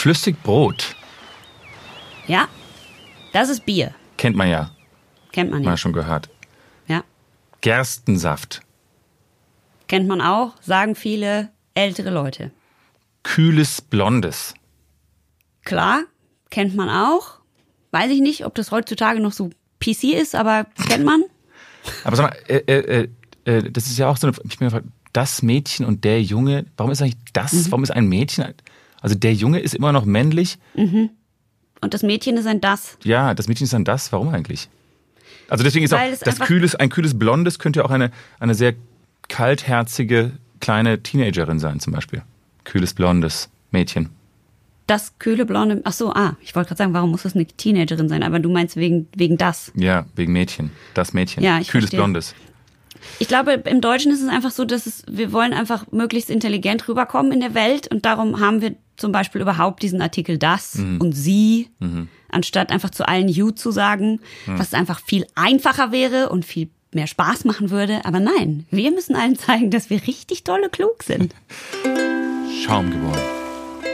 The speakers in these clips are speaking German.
Flüssigbrot. Ja, das ist Bier. Kennt man ja. Kennt man Mal ja. schon gehört. Ja. Gerstensaft. Kennt man auch, sagen viele ältere Leute. Kühles Blondes. Klar, kennt man auch. Weiß ich nicht, ob das heutzutage noch so PC ist, aber kennt man. Aber sag mal, äh, äh, äh, das ist ja auch so eine, ich bin gefragt, das Mädchen und der Junge, warum ist eigentlich das, Mhm. warum ist ein Mädchen, also der Junge ist immer noch männlich, Und das Mädchen ist ein Das. ja, das Mädchen ist dann das, warum eigentlich? Also deswegen ist Weil auch das kühles, ein kühles Blondes könnte ja auch eine, eine sehr kaltherzige kleine Teenagerin sein zum Beispiel. Kühles Blondes Mädchen. Das kühle blonde. Ach so, ah, ich wollte gerade sagen, warum muss das eine Teenagerin sein? Aber du meinst wegen, wegen das. Ja, wegen Mädchen. Das Mädchen. Ja, ich Kühles verstehe. Blondes. Ich glaube, im Deutschen ist es einfach so, dass es, wir wollen einfach möglichst intelligent rüberkommen in der Welt und darum haben wir zum Beispiel überhaupt diesen Artikel das Mhm. und sie, anstatt einfach zu allen you zu sagen, Mhm. was einfach viel einfacher wäre und viel mehr Spaß machen würde. Aber nein, wir müssen allen zeigen, dass wir richtig dolle klug sind. Schaum geboren.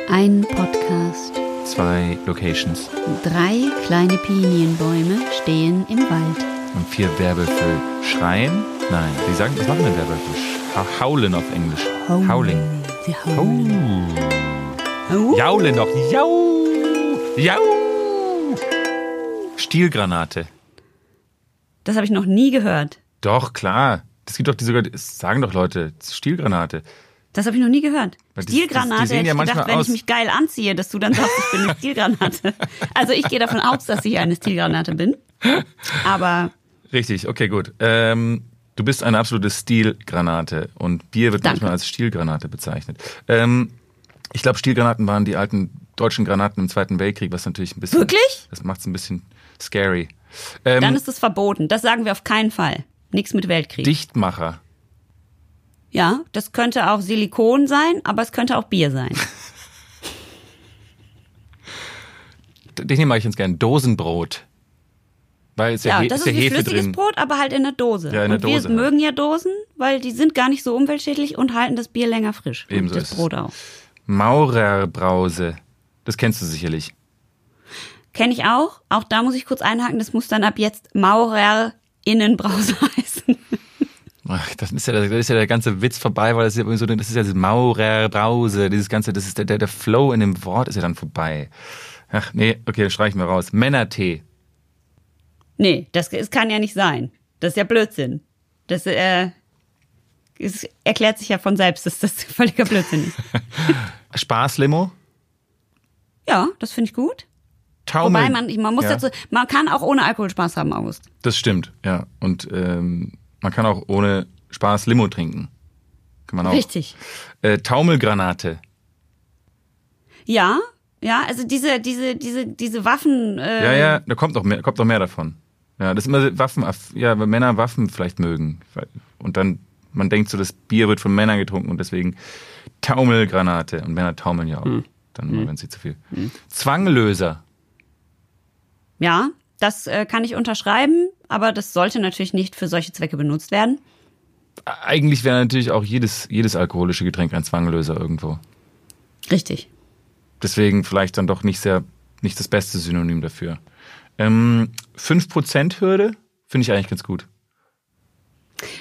Ein Podcast. Zwei Locations Drei kleine Pinienbäume stehen im Wald. und vier Werwölfe schreien. Nein, die sagen, was machen denn Werwölfe? Ha- Haulen auf Englisch. Howling. Sie hauen. Oh. Jaulen doch. Jau. Jau. Stielgranate. Das habe ich noch nie gehört. Doch, klar. Das gibt doch die sogar, das sagen doch Leute, Stielgranate. Das habe ich noch nie gehört. Weil die- die sehen hätte ja ich gedacht, wenn aus- ich mich geil anziehe, dass du dann sagst, ich bin eine Stilgranate. Also ich gehe davon aus, dass ich eine Stilgranate bin. Aber Richtig, okay, gut. Ähm, du bist eine absolute Stielgranate und Bier wird Danke. manchmal als Stielgranate bezeichnet. Ähm, ich glaube, Stielgranaten waren die alten deutschen Granaten im Zweiten Weltkrieg, was natürlich ein bisschen. Wirklich? Das macht es ein bisschen scary. Ähm, dann ist es verboten. Das sagen wir auf keinen Fall. Nichts mit Weltkrieg. Dichtmacher. Ja, das könnte auch Silikon sein, aber es könnte auch Bier sein. Den mag ich ganz gern. Dosenbrot. Weil es ja, Ja, das ist ist wie Hefe flüssiges drin. Brot, aber halt in der Dose. Ja, in der und wir Dose halt. mögen ja Dosen, weil die sind gar nicht so umweltschädlich und halten das Bier länger frisch. Ebenso und das. Brot auch. Maurerbrause. Das kennst du sicherlich. Kenne ich auch. Auch da muss ich kurz einhaken, das muss dann ab jetzt Maurer Innenbrause heißen. Ach, das ist ja, das ist ja der ganze Witz vorbei, weil das ist ja so, das ist ja das Maurerbrause, dieses ganze, das ist der, der, der Flow in dem Wort ist ja dann vorbei. Ach, nee, okay, das streichen wir raus. Männertee. Nee, das, das kann ja nicht sein. Das ist ja Blödsinn. Das äh, es erklärt sich ja von selbst, dass das völliger Blödsinn ist. Spaßlimo. Ja, das finde ich gut. Taumel. Wobei man, man muss ja, dazu, man kann auch ohne Alkohol Spaß haben, August. Das stimmt, ja. Und ähm, man kann auch ohne Spaß Limo trinken. Kann man auch. Richtig. Äh, Taumelgranate. Ja, ja, also diese, diese, diese, diese Waffen. Äh, Ja, ja, da kommt noch mehr, kommt noch mehr davon. Ja, das ist immer Waffen, ja, weil Männer Waffen vielleicht mögen. Und dann, man denkt so, das Bier wird von Männern getrunken und deswegen Taumelgranate. Und Männer taumeln ja auch. Hm. Dann immer, wenn sie zu viel. Zwanglöser. Ja, das äh, kann ich unterschreiben, aber das sollte natürlich nicht für solche Zwecke benutzt werden. Eigentlich wäre natürlich auch jedes, jedes alkoholische Getränk ein Zwanglöser irgendwo. Richtig. Deswegen vielleicht dann doch nicht sehr, nicht das beste Synonym dafür. Ähm, 5%-Hürde finde ich eigentlich ganz gut.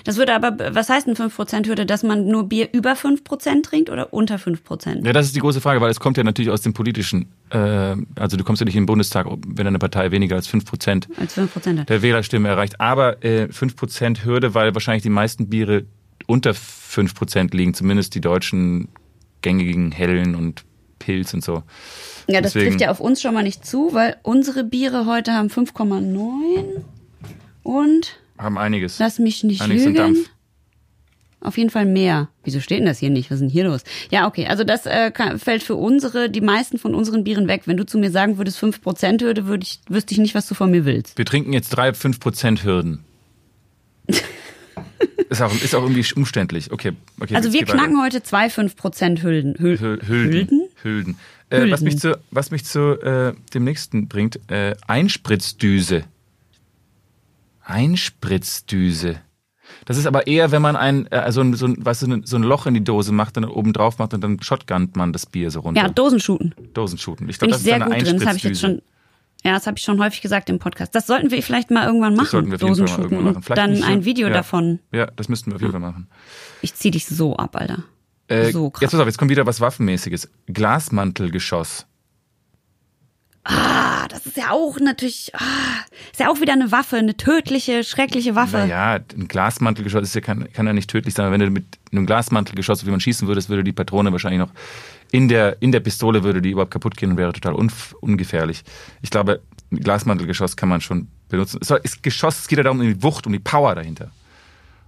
Das würde aber, was heißt denn 5% Hürde, dass man nur Bier über 5% trinkt oder unter 5%? Ja, das ist die große Frage, weil es kommt ja natürlich aus dem politischen, äh, also du kommst ja nicht in den Bundestag, wenn eine Partei weniger als 5% Als 5% hat. der Wählerstimmen erreicht. Aber äh, 5% Hürde, weil wahrscheinlich die meisten Biere unter 5% liegen, zumindest die deutschen gängigen Hellen und Pilz und so. Ja, das Deswegen- trifft ja auf uns schon mal nicht zu, weil unsere Biere heute haben 5,9 und, Haben einiges. lass mich nicht einiges lügen, Dampf. auf jeden Fall mehr. Wieso steht denn das hier nicht? Was ist denn hier los? Ja, okay, also das äh, kann, fällt für unsere, die meisten von unseren Bieren weg. Wenn du zu mir sagen würdest 5% Hürde, würde ich, wüsste ich nicht, was du von mir willst. Wir trinken jetzt drei 5% Hürden. ist, auch, ist auch irgendwie umständlich. Okay, okay. Also wir geh weiter. knacken heute zwei 5% Hülden. Hül Hül- Hülden. Hülden? Hülden. Äh, was mich zu, was mich zu äh, dem nächsten bringt, äh, Einspritzdüse. Einspritzdüse. Das ist aber eher, wenn man ein, äh, so, ein, so, ein, weißt du, so ein Loch in die Dose macht und dann oben drauf macht und dann shotgunnt man das Bier so runter. Ja, Dosenschuten. Dosenschuten. Ich glaube, das ist sehr eine gut drin. Das habe ich jetzt schon. Ja, das habe ich schon häufig gesagt im Podcast. Das sollten wir vielleicht mal irgendwann machen. sollten wir auf jeden Fall mal irgendwann machen. und Vielleicht dann nicht so- ein Video ja. davon. Ja, das müssten wir auf jeden Fall machen. Ich zieh dich so ab, Alter. Äh, so krass. jetzt pass auf, jetzt kommt wieder was Waffenmäßiges. Glasmantelgeschoss. Ah, das ist ja auch natürlich, ah, ist ja auch wieder eine Waffe, eine tödliche, schreckliche Waffe. Naja, ein Glasmantelgeschoss ist ja, kann, kann ja nicht tödlich sein. Wenn du mit einem Glasmantelgeschoss, wie man schießen würdest, würde die Patrone wahrscheinlich noch in der, in der Pistole würde die überhaupt kaputt gehen und wäre total unf ungefährlich. Ich glaube, ein Glasmantelgeschoss kann man schon benutzen. Es ist Geschoss, es geht ja darum, um die Wucht, um die Power dahinter.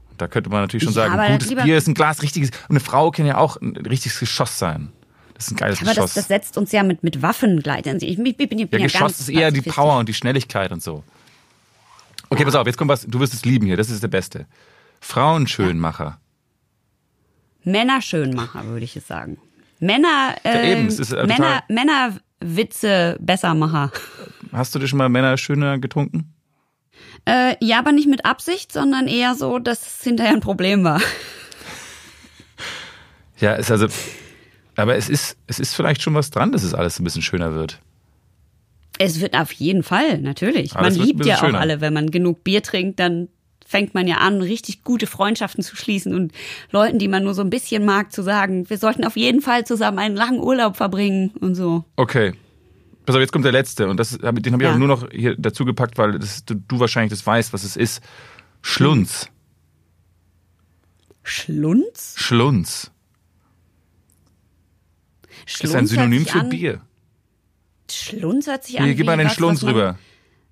Und da könnte man natürlich schon Ja, sagen, gutes Bier ist ein Glas, richtiges. Und eine Frau kann ja auch ein richtiges Geschoss sein. Das ist ein geiles Aber das, Geschoss. das setzt uns ja mit, mit Waffen gleich. Ich, ich, bin, ich bin Ja, ja Geschoss ist eher die. Power und die Schnelligkeit und so. Okay, pass auf, jetzt kommt was, du wirst es lieben hier, das ist der Beste. Frauenschönmacher. Männerschönmacher, würde ich es sagen. Männer, Ja, äh, eben, es ist, äh, Männer, Männerwitze Bessermacher. Hast du dir schon mal Männer schöner getrunken? Äh, ja, aber nicht mit Absicht, sondern eher so, dass es hinterher ein Problem war. Ja, ist also, aber es ist, es ist vielleicht schon was dran, dass es alles ein bisschen schöner wird. Es wird auf jeden Fall, natürlich. Alles man liebt ja auch schöner. alle, wenn man genug Bier trinkt, dann fängt man ja an, richtig gute Freundschaften zu schließen und Leuten, die man nur so ein bisschen mag, zu sagen, wir sollten auf jeden Fall zusammen einen langen Urlaub verbringen und so. Okay. Pass auf, jetzt kommt der letzte und das, den habe ich Ja. auch nur noch hier dazu gepackt, weil das, du, du wahrscheinlich das weißt, was es ist. Schlunz. Schlunz? Schlunz. Schlunz Ist ein Synonym für an, Bier. Schlunz hört sich an. Hier, gib mal den was, Schlunz was rüber.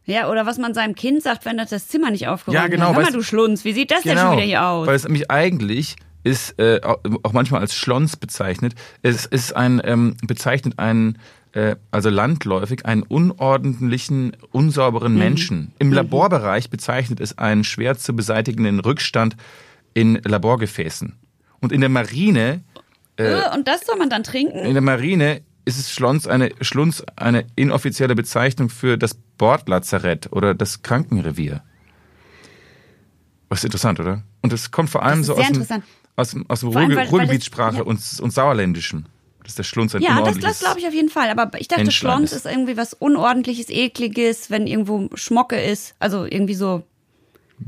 Ja, oder was man seinem Kind sagt, wenn das das Zimmer nicht aufgeräumt Ja, genau, hat. Hör mal, du Schlunz, wie sieht das denn schon wieder hier aus? Weil es nämlich eigentlich ist äh, auch manchmal als Schlons bezeichnet. Es ist ein ähm, bezeichnet einen äh, also landläufig einen unordentlichen, unsauberen Mhm. Menschen. Im Laborbereich bezeichnet es einen schwer zu beseitigenden Rückstand in Laborgefäßen. Und in der Marine Äh, und das soll man dann trinken? in der Marine ist es Schlons eine, Schlunz eine inoffizielle Bezeichnung für das Bordlazarett oder das Krankenrevier. Ist interessant, oder? Und das kommt vor allem so aus dem, aus dem, aus dem Ruhrgebietssprache ja. und, und Sauerländischen. Das ist der Schlunz ein Ja, das, das glaube ich auf jeden Fall. Aber ich dachte, Schlons ist. ist irgendwie was Unordentliches, Ekliges, wenn irgendwo Schmocke ist. Also irgendwie so,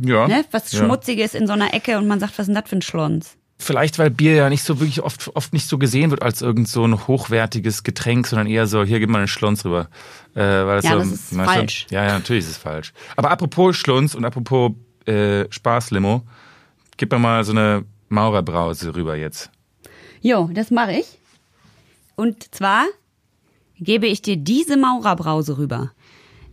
ja, ne, was ja. Schmutziges in so einer Ecke und man sagt, was ist denn das für ein Schlons? Vielleicht, weil Bier ja nicht so wirklich oft, oft nicht so gesehen wird als irgend so ein hochwertiges Getränk, sondern eher so, hier, gib mal einen Schlons rüber. Äh, weil Ja, so, das ist falsch. Ja, ja, natürlich ist es falsch. Aber apropos Schlunz und apropos äh, Spaßlimo, gib mir mal so eine Maurerbrause rüber jetzt. Jo, das mache ich. Und zwar gebe ich dir diese Maurerbrause rüber,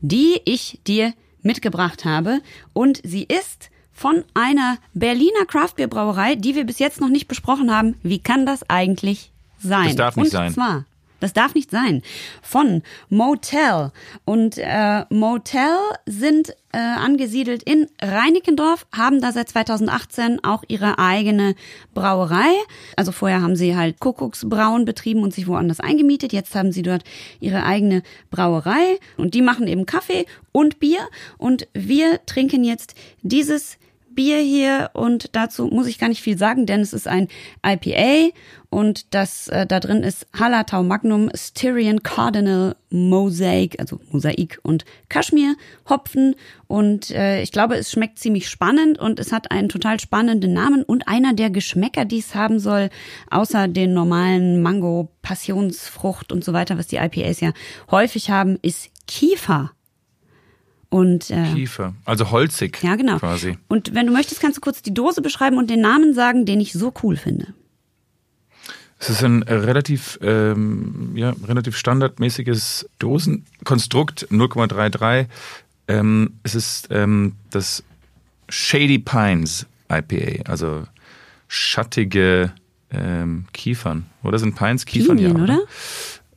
die ich dir mitgebracht habe. Und sie ist von einer Berliner Craftbeer-Brauerei, die wir bis jetzt noch nicht besprochen haben. Wie kann das eigentlich sein? Das darf nicht Und sein. zwar, das darf nicht sein. Von Motel. Und äh, Motel sind äh, angesiedelt in Reinickendorf, haben da seit 2018 auch ihre eigene Brauerei. Also vorher haben sie halt Kuckucksbrauen betrieben und sich woanders eingemietet. Jetzt haben sie dort ihre eigene Brauerei und die machen eben Kaffee und Bier. Und wir trinken jetzt dieses Bier hier und dazu muss ich gar nicht viel sagen, denn es ist ein IPA und das äh, da drin ist Hallertau Magnum, Styrian Cardinal Mosaic, also Mosaik und Kaschmir Hopfen und äh, ich glaube, es schmeckt ziemlich spannend und es hat einen total spannenden Namen und einer der Geschmäcker, die es haben soll, außer den normalen Mango, Passionsfrucht und so weiter, was die IPAs ja häufig haben, ist Kiefer. Und äh, Kiefer. Also holzig ja, genau. quasi. Und wenn du möchtest, kannst du kurz die Dose beschreiben und den Namen sagen, den ich so cool finde. Es ist ein relativ, ähm, ja, relativ standardmäßiges Dosenkonstrukt, 0,33. Ähm, es ist ähm, das Shady Pines IPA, also schattige ähm, Kiefern. Oder sind Pines Kiefern? Pinien, ja, oder?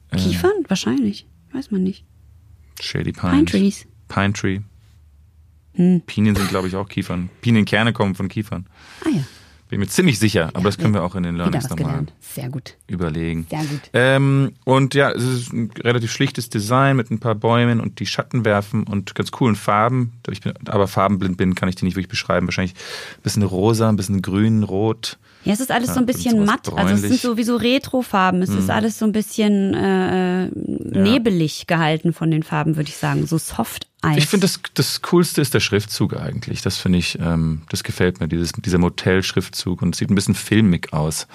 Äh. Kiefern? Wahrscheinlich. Weiß man nicht. Shady Pines. Pine Trees. Pine Tree. Hm. Pinien sind, glaube ich, auch Kiefern. Pinienkerne kommen von Kiefern. Ah ja. Bin mir ziemlich sicher, aber das können wir auch in den Learnings nochmal. Sehr gut. überlegen. Sehr gut. Ähm, und ja, es ist ein relativ schlichtes Design mit ein paar Bäumen und die Schatten werfen und ganz coolen Farben. Ich bin, aber farbenblind bin, kann ich die nicht wirklich beschreiben. Wahrscheinlich ein bisschen rosa, ein bisschen grün, rot. Ja, es ist alles Ja, so ein bisschen matt. Also es sind sowieso Retrofarben. Es ist alles so ein bisschen äh, nebelig gehalten von den Farben, würde ich sagen. So soft Eis. Ich finde, das, das Coolste ist der Schriftzug eigentlich. Das finde ich, ähm, das gefällt mir, dieses, dieser Motel-Schriftzug und sieht ein bisschen filmig aus.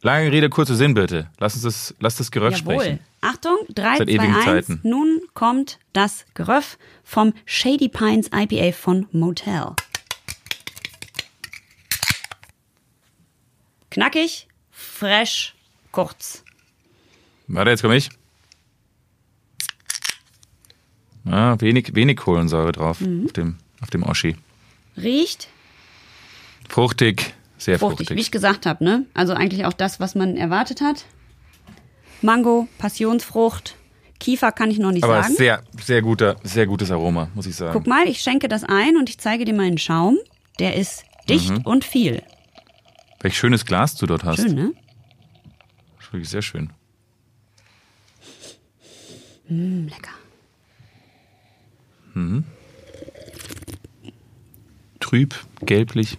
Lange Rede, kurzer Sinn, bitte. Lass uns das, lass das Geröff Jawohl. sprechen. Achtung, 3, Seit 2, ewigen 1. Zeiten. Nun kommt das Geröff vom Shady Pines IPA von Motel. Knackig, fresh, kurz. Warte, jetzt komme ich. Ah, wenig, wenig Kohlensäure drauf Mhm. auf dem, auf dem Oschi. Riecht Fruchtig, sehr fruchtig, fruchtig. wie ich gesagt habe, ne? Also eigentlich auch das, was man erwartet hat. Mango, Passionsfrucht, Kiefer kann ich noch nicht Aber sagen. sehr, sehr guter, sehr gutes Aroma, muss ich sagen. Guck mal, ich schenke das ein und ich zeige dir meinen Schaum. Der ist dicht Mhm. und viel. Welch schönes Glas du dort hast. Schön, ne? Das ist wirklich sehr schön. Mm, lecker. Trüb, gelblich.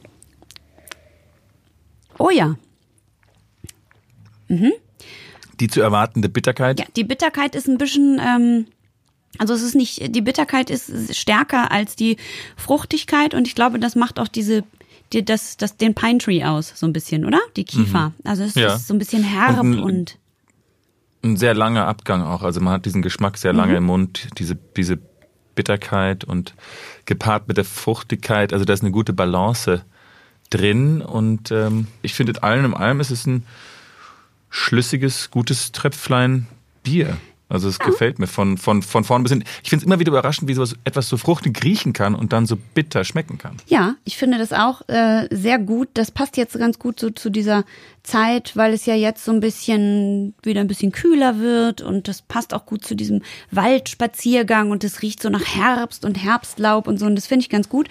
Oh ja. Die zu erwartende Bitterkeit. Ja, die Bitterkeit ist ein bisschen, ähm, also es ist nicht, die Bitterkeit ist stärker als die Fruchtigkeit und ich glaube, das macht auch diese, die, das, das, den Pine Tree aus, so ein bisschen, oder? Die Kiefer. Also es Mhm. Ja. ist so ein bisschen herb Und und, ein, ein sehr langer Abgang auch. Also man hat diesen Geschmack sehr Mhm. lange im Mund, diese, diese Bitterkeit und gepaart mit der Fruchtigkeit. Also da ist eine gute Balance drin und ähm, ich finde, in allem in allem ist es ein schlüssiges, gutes Tröpflein Bier. Also es gefällt mir von, von, von vorn bis hin. Ich finde es immer wieder überraschend, wie sowas etwas so fruchtig riechen kann und dann so bitter schmecken kann. Ja, ich finde das auch äh, sehr gut. Das passt jetzt ganz gut so zu dieser Zeit, weil es ja jetzt so ein bisschen wieder ein bisschen kühler wird und das passt auch gut zu diesem Waldspaziergang und es riecht so nach Herbst und Herbstlaub und so und das finde ich ganz gut.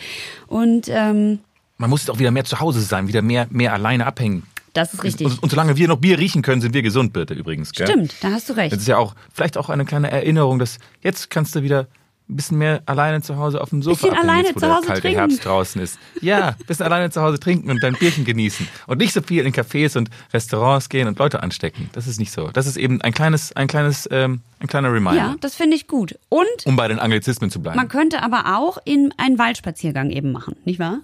Und ähm, Man muss jetzt auch wieder mehr zu Hause sein, wieder mehr, mehr alleine abhängen. Das ist richtig. Und, und solange wir noch Bier riechen können, sind wir gesund, bitte übrigens. Gell? Stimmt, da hast du Das recht. ist ja auch vielleicht auch eine kleine Erinnerung, dass jetzt kannst du wieder ein bisschen mehr alleine zu Hause auf dem Sofa Bisschen alleine jetzt, wo zu der Hause kalte trinken. Herbst draußen ist. Ja, ein bisschen alleine zu Hause trinken und dein Bierchen genießen und nicht so viel in Cafés und Restaurants gehen und Leute anstecken. Das ist nicht so. Das ist eben ein kleines, ein kleines, ähm, ein kleiner Reminder, Ja, das finde ich gut. Und um bei den Anglizismen zu bleiben. man könnte aber auch in einen Waldspaziergang eben machen, nicht wahr?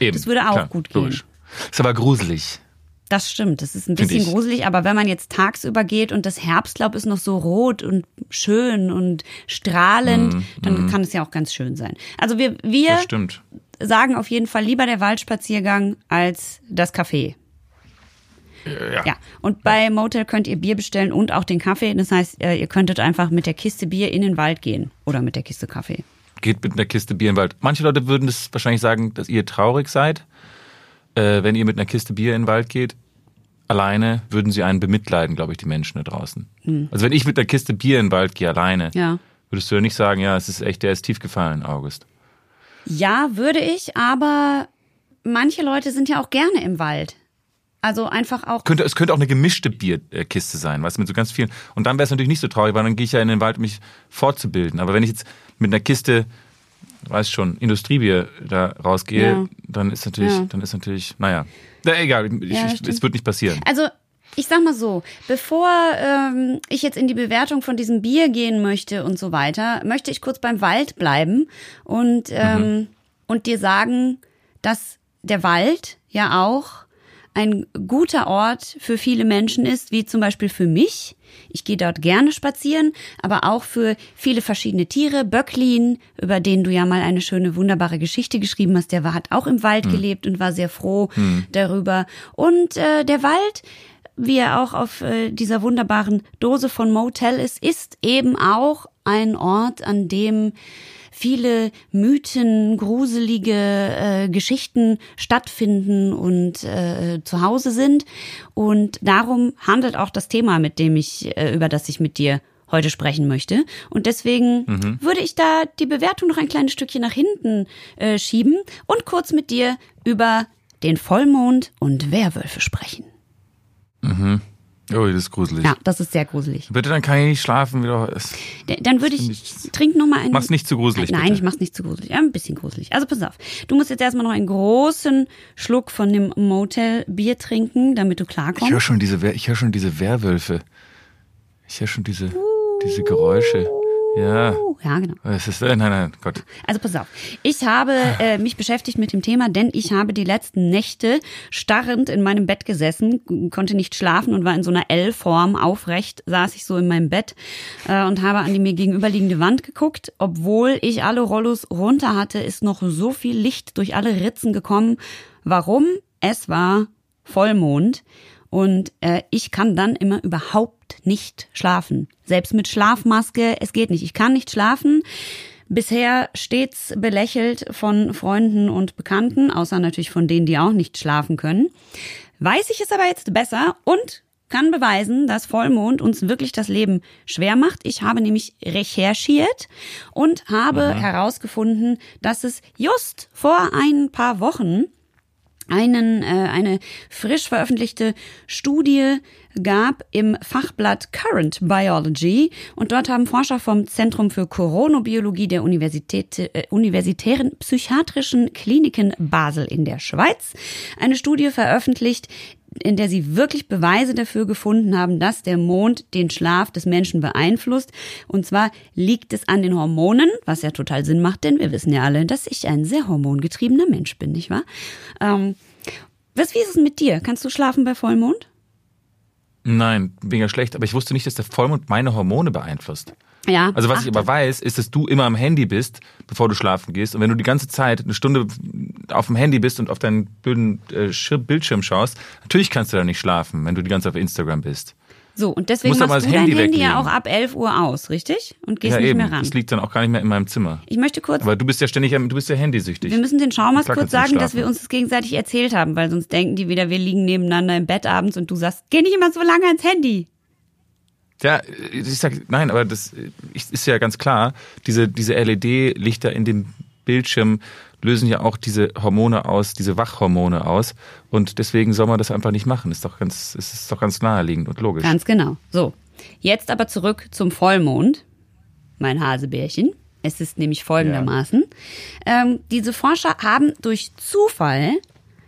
eben, das würde auch klar, gut gehen. logisch. Ist aber gruselig. Das stimmt, das ist ein bisschen gruselig, aber wenn man jetzt tagsüber geht und das Herbstlaub ist noch so rot und schön und strahlend, dann kann es ja auch ganz schön sein. Also wir, wir sagen auf jeden Fall lieber der Waldspaziergang als das Café. Ja. Ja, und bei Motel könnt ihr Bier bestellen und auch den Kaffee. Das heißt, äh, ihr könntet einfach mit der Kiste Bier in den Wald gehen oder mit der Kiste Kaffee. geht mit einer Kiste Bier in den Wald. Manche Leute würden das wahrscheinlich sagen, dass ihr traurig seid, äh, wenn ihr mit einer Kiste Bier in den Wald geht. Alleine würden sie einen bemitleiden, glaube ich, die Menschen da draußen. Also wenn ich mit einer Kiste Bier in den Wald gehe, alleine, Ja. würdest du ja nicht sagen, ja, es ist echt, der ist tief gefallen, August. Ja, würde ich, aber manche Leute sind ja auch gerne im Wald. Also einfach auch Könnte, es könnte auch eine gemischte Bierkiste sein, weißt du, mit so ganz vielen. Und dann wäre es natürlich nicht so traurig, weil dann gehe ich ja in den Wald, um mich fortzubilden. Aber wenn ich jetzt mit einer Kiste, weiß schon, Industriebier da rausgehe, Ja. dann ist natürlich, Ja. dann ist natürlich, naja, na, egal, ich, Ja, ich, es wird nicht passieren. Also, ich sag mal so, bevor ähm, ich jetzt in die Bewertung von diesem Bier gehen möchte und so weiter, möchte ich kurz beim Wald bleiben und, ähm, und dir sagen, dass der Wald ja auch ein guter Ort für viele Menschen ist, wie zum Beispiel für mich. Ich gehe dort gerne spazieren, aber auch für viele verschiedene Tiere. Böcklin, über den du ja mal eine schöne, wunderbare Geschichte geschrieben hast, der war, hat auch im Wald gelebt und war sehr froh darüber. Und äh, der Wald, wie er auch auf äh, dieser wunderbaren Dose von Motel ist, ist eben auch ein Ort, an dem viele Mythen, gruselige äh, Geschichten stattfinden und äh, zu Hause sind. Und darum handelt auch das Thema, mit dem ich, äh, über das ich mit dir heute sprechen möchte. Und deswegen würde ich da die Bewertung noch ein kleines Stückchen nach hinten äh, schieben und kurz mit dir über den Vollmond und Werwölfe sprechen. Oh, das ist gruselig. Ja, das ist sehr gruselig. Bitte, dann kann ich nicht schlafen. Wieder. Dann würde ich, ich- trink noch mal einen. Mach's nicht zu gruselig, Nein, bitte. ich mach's nicht zu gruselig. Ja, ein bisschen gruselig. Also pass auf. Du musst jetzt erstmal noch einen großen Schluck von dem Motel-Bier trinken, damit du Ich klarkommst. höre schon diese, ich höre schon diese Werwölfe. Ich höre schon diese, diese Geräusche. Ja. Ja, genau. Es ist, äh, nein, nein, Gott. Also pass auf. Ich habe äh, mich beschäftigt mit dem Thema, denn ich habe die letzten Nächte starrend in meinem Bett gesessen, konnte nicht schlafen und war in so einer L-Form aufrecht, saß ich so in meinem Bett äh, und habe an die mir gegenüberliegende Wand geguckt. Obwohl ich alle Rollos runter hatte, ist noch so viel Licht durch alle Ritzen gekommen. Warum? Es war Vollmond. Und äh, ich kann dann immer überhaupt nicht schlafen. Selbst mit Schlafmaske, es geht nicht. Ich kann nicht schlafen. Bisher stets belächelt von Freunden und Bekannten, außer natürlich von denen, die auch nicht schlafen können. Weiß ich es aber jetzt besser und kann beweisen, dass Vollmond uns wirklich das Leben schwer macht. Ich habe nämlich recherchiert und habe herausgefunden, dass es just vor ein paar Wochen einen, äh, eine frisch veröffentlichte Studie gab im Fachblatt Current Biology. Und dort haben Forscher vom Zentrum für Chronobiologie der Universität, äh, Universitären Psychiatrischen Kliniken Basel in der Schweiz eine Studie veröffentlicht, in der sie wirklich Beweise dafür gefunden haben, dass der Mond den Schlaf des Menschen beeinflusst. Und zwar liegt es an den Hormonen, was ja total Sinn macht, denn wir wissen ja alle, dass ich ein sehr hormongetriebener Mensch bin, nicht wahr? Ähm, was, wie ist es mit dir? Kannst du schlafen bei Vollmond? Nein, mega schlecht. Aber ich wusste nicht, dass der Vollmond meine Hormone beeinflusst. Ja. Also was Ach, ich aber weiß, ist, dass du immer am Handy bist, bevor du schlafen gehst. Und wenn du die ganze Zeit eine Stunde auf dem Handy bist und auf deinen blöden äh, Schir- Bildschirm schaust, natürlich kannst du da nicht schlafen, wenn du die ganze Zeit auf Instagram bist. So, und deswegen machst du dein Handy Handy ja auch ab 11 Uhr aus, richtig? Und gehst ja nicht eben, mehr ran. das liegt dann auch gar nicht mehr in meinem Zimmer. Ich möchte kurz Aber du bist ja ständig, am- du bist ja handysüchtig. Wir müssen den Schaumas Klar kurz sagen, dass wir uns das gegenseitig erzählt haben, weil sonst denken die wieder, wir liegen nebeneinander im Bett abends und du sagst, geh nicht immer so lange ans Handy. Ja, ich sag, nein, aber das ist ja ganz klar. Diese, diese LED-Lichter in dem Bildschirm lösen ja auch diese Hormone aus, diese Wachhormone aus. Und deswegen soll man das einfach nicht machen. Ist doch ganz, es ist doch ganz naheliegend und logisch. Ganz genau. So, jetzt aber zurück zum Vollmond, mein Hasebärchen. Es ist nämlich folgendermaßen. Ähm, diese Forscher haben durch Zufall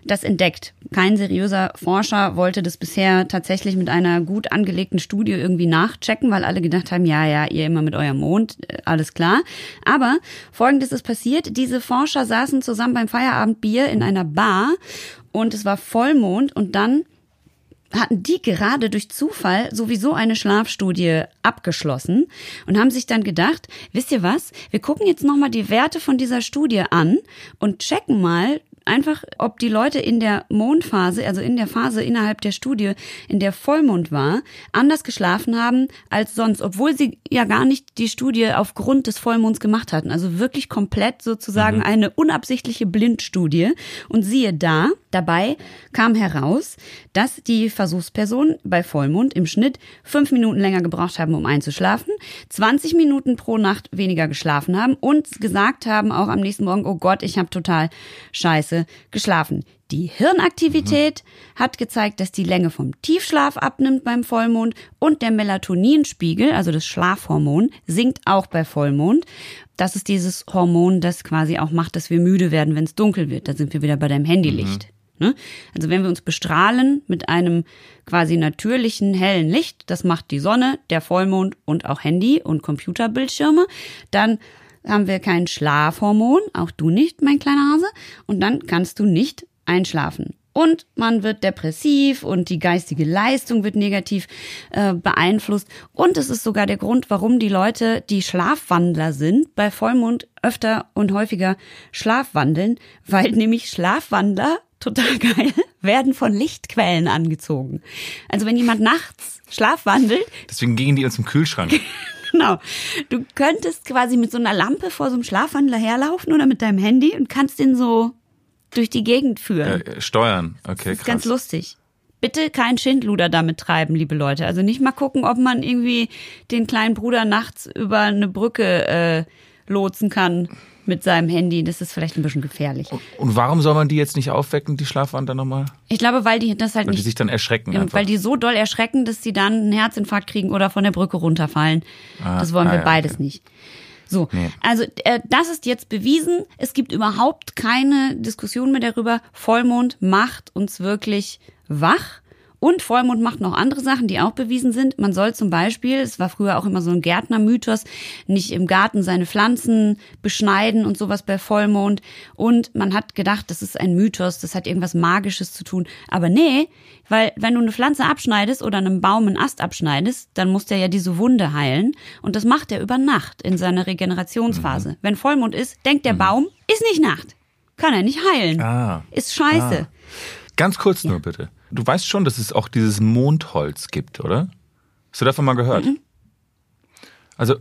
das entdeckt. Kein seriöser Forscher wollte das bisher tatsächlich mit einer gut angelegten Studie irgendwie nachchecken, weil alle gedacht haben, ja, ja, ihr immer mit eurem Mond, äh, alles klar. Aber folgendes ist passiert. Diese Forscher saßen zusammen beim Feierabendbier in einer Bar und es war Vollmond und dann hatten die gerade durch Zufall sowieso eine Schlafstudie abgeschlossen und haben sich dann gedacht, wisst ihr was, wir gucken jetzt nochmal die Werte von dieser Studie an und checken mal einfach, ob die Leute in der Mondphase, also in der Phase innerhalb der Studie, in der Vollmond war, anders geschlafen haben als sonst, obwohl sie ja gar nicht die Studie aufgrund des Vollmonds gemacht hatten. Also wirklich komplett sozusagen eine unabsichtliche Blindstudie. Und siehe da, dabei kam heraus, dass die Versuchspersonen bei Vollmond im Schnitt fünf Minuten länger gebraucht haben, um einzuschlafen, 20 Minuten pro Nacht weniger geschlafen haben und gesagt haben auch am nächsten Morgen, oh Gott, ich habe total scheiße geschlafen. Die Hirnaktivität hat gezeigt, dass die Länge vom Tiefschlaf abnimmt beim Vollmond und der Melatoninspiegel, also das Schlafhormon, sinkt auch bei Vollmond. Das ist dieses Hormon, das quasi auch macht, dass wir müde werden, wenn es dunkel wird. Da sind wir wieder bei deinem Handylicht. Ne? Also wenn wir uns bestrahlen mit einem quasi natürlichen hellen Licht, das macht die Sonne, der Vollmond und auch Handy und Computerbildschirme, dann haben wir kein Schlafhormon, auch du nicht, mein kleiner Hase, und dann kannst du nicht einschlafen. Und man wird depressiv und die geistige Leistung wird negativ äh, beeinflusst. Und es ist sogar der Grund, warum die Leute, die Schlafwandler sind, bei Vollmond öfter und häufiger schlafwandeln, weil nämlich Schlafwandler, total geil, werden von Lichtquellen angezogen. Also wenn jemand nachts schlafwandelt, Deswegen gingen die uns im Kühlschrank. Genau. Du könntest quasi mit so einer Lampe vor so einem Schlafwandler herlaufen oder mit deinem Handy und kannst den so durch die Gegend führen. äh, steuern. Okay, das ist krass. ganz lustig. Bitte kein Schindluder damit treiben, liebe Leute. Also nicht mal gucken, ob man irgendwie den kleinen Bruder nachts über eine Brücke äh, lotsen kann. Mit seinem Handy. Das ist vielleicht ein bisschen gefährlich. Und warum soll man die jetzt nicht aufwecken, die Schlafwandler nochmal? Ich glaube, weil die das halt Weil die nicht sich dann erschrecken Ja. Weil die so doll erschrecken, dass sie dann einen Herzinfarkt kriegen oder von der Brücke runterfallen. Ah, das wollen ah wir ja, beides okay. nicht. So, Nee. also äh, das ist jetzt bewiesen. Es gibt überhaupt keine Diskussion mehr darüber. Vollmond macht uns wirklich wach. Und Vollmond macht noch andere Sachen, die auch bewiesen sind. Man soll zum Beispiel, es war früher auch immer so ein Gärtnermythos, nicht im Garten seine Pflanzen beschneiden und sowas bei Vollmond. Und man hat gedacht, das ist ein Mythos, das hat irgendwas Magisches zu tun. Aber nee, weil wenn du eine Pflanze abschneidest oder einem Baum einen Ast abschneidest, dann muss der ja diese Wunde heilen. Und das macht er über Nacht in seiner Regenerationsphase. Mhm. Wenn Vollmond ist, denkt der Baum, ist nicht Nacht. Kann er nicht heilen. Ah. Ist scheiße. Ganz kurz nur bitte. Du weißt schon, dass es auch dieses Mondholz gibt, oder? Hast du davon mal gehört? Mhm. Also,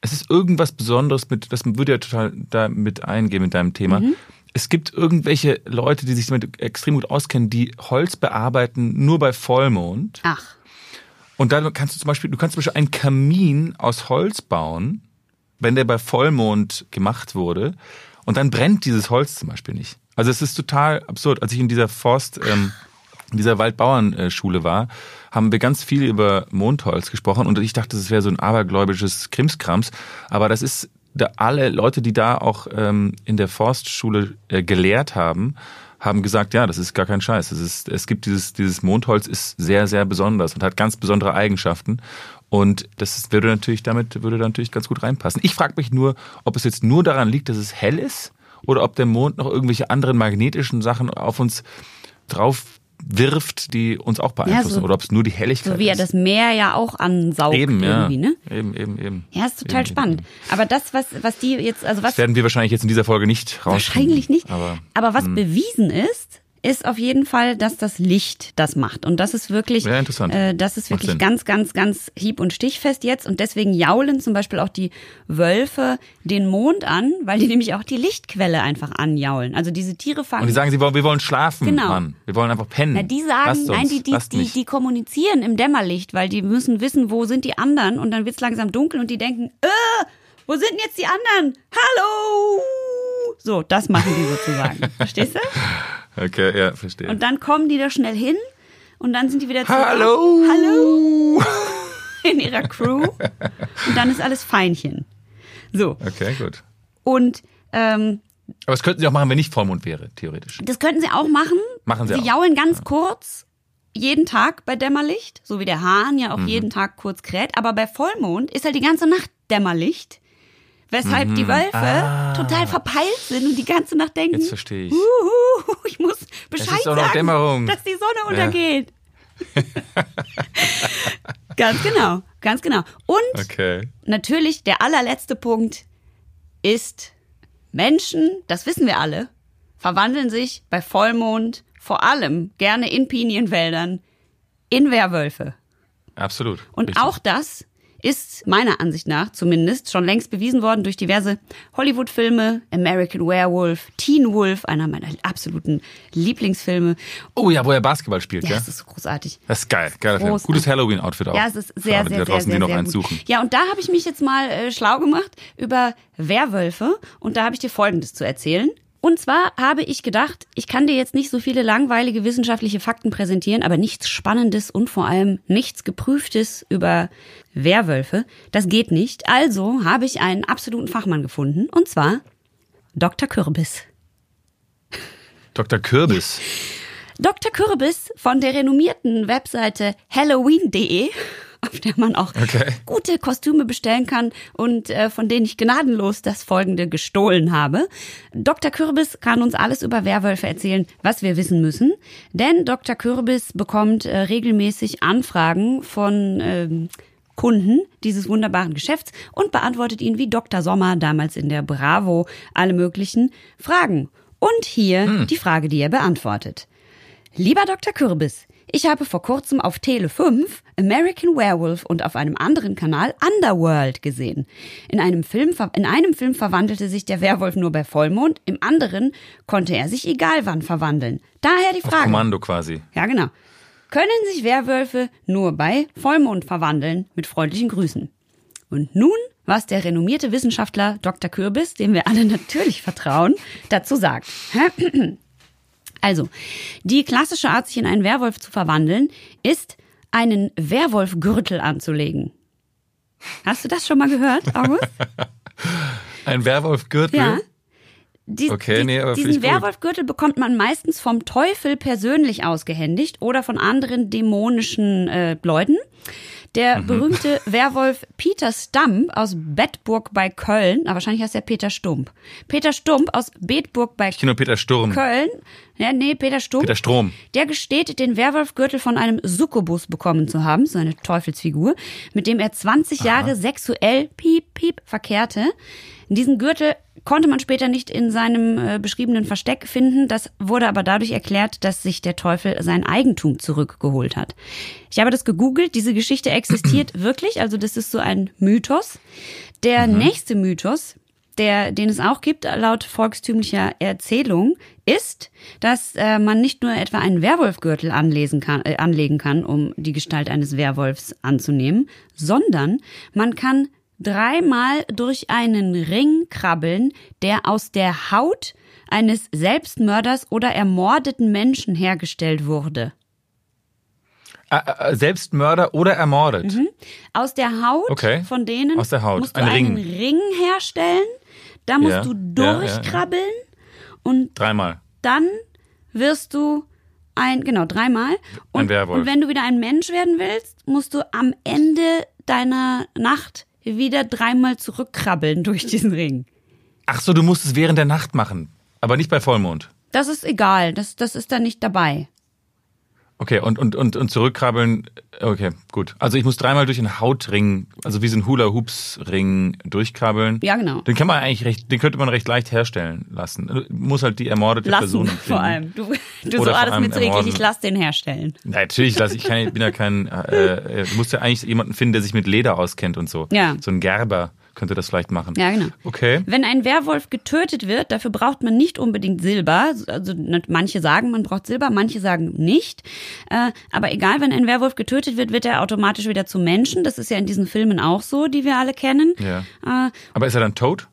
es ist irgendwas Besonderes mit, das würde ja total da mit eingehen mit deinem Thema. Mhm. Es gibt irgendwelche Leute, die sich damit extrem gut auskennen, die Holz bearbeiten nur bei Vollmond. Ach. Und dann kannst du zum Beispiel, du kannst zum Beispiel einen Kamin aus Holz bauen, wenn der bei Vollmond gemacht wurde, und dann brennt dieses Holz zum Beispiel nicht. Also es ist total absurd. Als ich in dieser Forst, ähm, in dieser Waldbauernschule war, haben wir ganz viel über Mondholz gesprochen und ich dachte, das wäre so ein abergläubisches Krimskrams. Aber das ist da alle Leute, die da auch ähm, in der Forstschule äh, gelehrt haben, haben gesagt, ja, das ist gar kein Scheiß. Es, ist, es gibt dieses, dieses Mondholz ist sehr, sehr besonders und hat ganz besondere Eigenschaften. Und das würde natürlich damit, würde natürlich ganz gut reinpassen. Ich frage mich nur, ob es jetzt nur daran liegt, dass es hell ist oder ob der Mond noch irgendwelche anderen magnetischen Sachen auf uns drauf wirft, die uns auch beeinflussen. so- oder ob es nur die Helligkeit So wie er ist. das Meer ja auch ansaugt eben, ja. irgendwie, ne? Eben, eben, eben. Ja, ist total Eben, spannend. eben. Aber das, was, was die jetzt, also was Das werden wir wahrscheinlich jetzt in dieser Folge nicht raus. Wahrscheinlich nicht. Aber, Aber was hm. bewiesen ist, ist auf jeden Fall, dass das Licht das macht. Und das ist wirklich, Ja, interessant. äh, das ist wirklich ganz, ganz, ganz hieb- und stichfest jetzt. Und deswegen jaulen zum Beispiel auch die Wölfe den Mond an, weil die nämlich auch die Lichtquelle einfach anjaulen. Also diese Tiere fangen. Und die sagen, sie wollen, wir wollen schlafen, Genau. Mann. Wir wollen einfach pennen. Na, die sagen, uns, nein, die, die, die, die kommunizieren im Dämmerlicht, weil die müssen wissen, wo sind die anderen und dann wird's langsam dunkel und die denken, äh, wo sind denn jetzt die anderen? Hallo! So, das machen die sozusagen. Verstehst du? Okay, ja, verstehe. Und dann kommen die da schnell hin und dann sind die wieder zurück. Hallo! Hallo! In ihrer Crew. Und dann ist alles Feinchen. So. Okay, gut. Und ähm, Aber das könnten sie auch machen, wenn nicht Vollmond wäre, theoretisch. das könnten sie auch machen. Machen sie Sie auch. jaulen ganz kurz jeden Tag bei Dämmerlicht, so wie der Hahn ja auch Mhm. jeden Tag kurz kräht. Aber bei Vollmond ist halt die ganze Nacht Dämmerlicht. Weshalb die Wölfe Ah. total verpeilt sind und die ganze Nacht denken, Jetzt verstehe ich. Ich muss Bescheid ist auch noch sagen, dass die Sonne untergeht. ganz genau, ganz genau. Und Okay. natürlich der allerletzte Punkt ist, Menschen, das wissen wir alle, verwandeln sich bei Vollmond vor allem gerne in Pinienwäldern in Werwölfe. Absolut. Und Richtig. auch das ist meiner Ansicht nach zumindest schon längst bewiesen worden durch diverse Hollywood-Filme, American Werewolf, Teen Wolf, einer meiner absoluten Lieblingsfilme. Oh ja, wo er Basketball spielt, Ja, ja? es ist großartig. Das ist geil. Geiler Film. Großartig. Gutes Halloween-Outfit auch. Ja, es ist sehr, alle, sehr, sehr, sehr, noch sehr gut. suchen. Ja, und da habe ich mich jetzt mal äh, schlau gemacht über Werwölfe und da habe ich dir Folgendes zu erzählen. Und zwar habe ich gedacht, ich kann dir jetzt nicht so viele langweilige wissenschaftliche Fakten präsentieren, aber nichts Spannendes und vor allem nichts Geprüftes über Werwölfe. Das geht nicht. Also habe ich einen absoluten Fachmann gefunden und zwar Dr. Kürbis. Dr. Kürbis. Dr. Kürbis von der renommierten Webseite halloween.de, auf der man auch Okay. gute Kostüme bestellen kann und äh, von denen ich gnadenlos das folgende gestohlen habe. Dr. Kürbis kann uns alles über Werwölfe erzählen, was wir wissen müssen, denn Dr. Kürbis bekommt äh, regelmäßig Anfragen von ähm, Kunden dieses wunderbaren Geschäfts und beantwortet ihnen wie Dr. Sommer damals in der Bravo alle möglichen Fragen. Und hier die Frage, die er beantwortet. Lieber Dr. Kürbis, ich habe vor kurzem auf Tele 5 American Werewolf und auf einem anderen Kanal Underworld gesehen. In einem Film, in einem Film verwandelte sich der Werwolf nur bei Vollmond, im anderen konnte er sich egal wann verwandeln. Daher die Auf Frage. Kommando quasi. Ja, genau. Können sich Werwölfe nur bei Vollmond verwandeln? Mit freundlichen Grüßen. Und nun was der renommierte Wissenschaftler Dr. Kürbis, dem wir alle natürlich vertrauen, dazu sagt. Also, die klassische Art, sich in einen Werwolf zu verwandeln, ist, einen Werwolfgürtel anzulegen. Hast du das schon mal gehört, August? Ein Werwolfgürtel? Ja. Die, Okay, die, nee, aber diesen. Werwolfgürtel bekommt man meistens vom Teufel persönlich ausgehändigt oder von anderen dämonischen äh, Leuten. Der Mhm. berühmte Werwolf Peter Stump aus Bedburg bei Köln, aber wahrscheinlich heißt er Peter Stump. Peter Stump aus Bedburg bei Ich nur Peter Sturm. Köln. Ja, nee, Peter Stump. Peter Strom. Der gesteht, den Werwolfgürtel von einem Succubus bekommen zu haben, so eine Teufelsfigur, mit dem er 20 Jahre sexuell piep, piep verkehrte. Diesen Gürtel konnte man später nicht in seinem äh, beschriebenen Versteck finden. Das wurde aber dadurch erklärt, dass sich der Teufel sein Eigentum zurückgeholt hat. Ich habe das gegoogelt. Diese Geschichte existiert wirklich. Also das ist so ein Mythos. Der nächste Mythos, der, den es auch gibt, laut volkstümlicher Erzählung, ist, dass äh, man nicht nur etwa einen Werwolfgürtel anlesen kann, äh, anlegen kann, um die Gestalt eines Werwolfs anzunehmen, sondern man kann dreimal durch einen Ring krabbeln, der aus der Haut eines Selbstmörders oder ermordeten Menschen hergestellt wurde. Äh, äh, Selbstmörder oder ermordet. Mhm. Aus der Haut Okay. von denen Aus der Haut. musst du Ein einen Ring. Ring herstellen, da musst Ja. du Ja, ja, ja. durchkrabbeln und Dreimal. dann wirst du ein, genau, dreimal. Und, und wenn du wieder ein Mensch werden willst, musst du am Ende deiner Nacht wieder dreimal zurückkrabbeln durch diesen Ring. Ach so, du musst es während der Nacht machen. Aber nicht bei Vollmond. Das ist egal, das, das ist da nicht dabei. Okay, und, und, und, und zurückkrabbeln. Okay, gut. Also ich muss dreimal durch einen Hautring, also wie so ein Hula-Hoops-Ring durchkrabbeln. Ja, genau. Den kann man eigentlich recht, den könnte man recht leicht herstellen lassen. Muss halt die ermordete Lassen, Person vor finden. allem. Du, du so, ah, vor das ist allem mir zu eklig, ich lass den herstellen. Na, Natürlich, lass ich kann, ich bin ja kein, äh, äh, muss ja eigentlich jemanden finden, der sich mit Leder auskennt und so. Ja. So ein Gerber könnte das vielleicht machen. Ja, genau. Okay. Wenn ein Werwolf getötet wird, dafür braucht man nicht unbedingt Silber. Also ne, manche sagen, man braucht Silber, manche sagen nicht. Äh, aber egal, wenn ein Werwolf getötet wird, wird er automatisch wieder zu Menschen. Das ist ja in diesen Filmen auch so, die wir alle kennen. Ja. Äh, Aber ist er dann tot?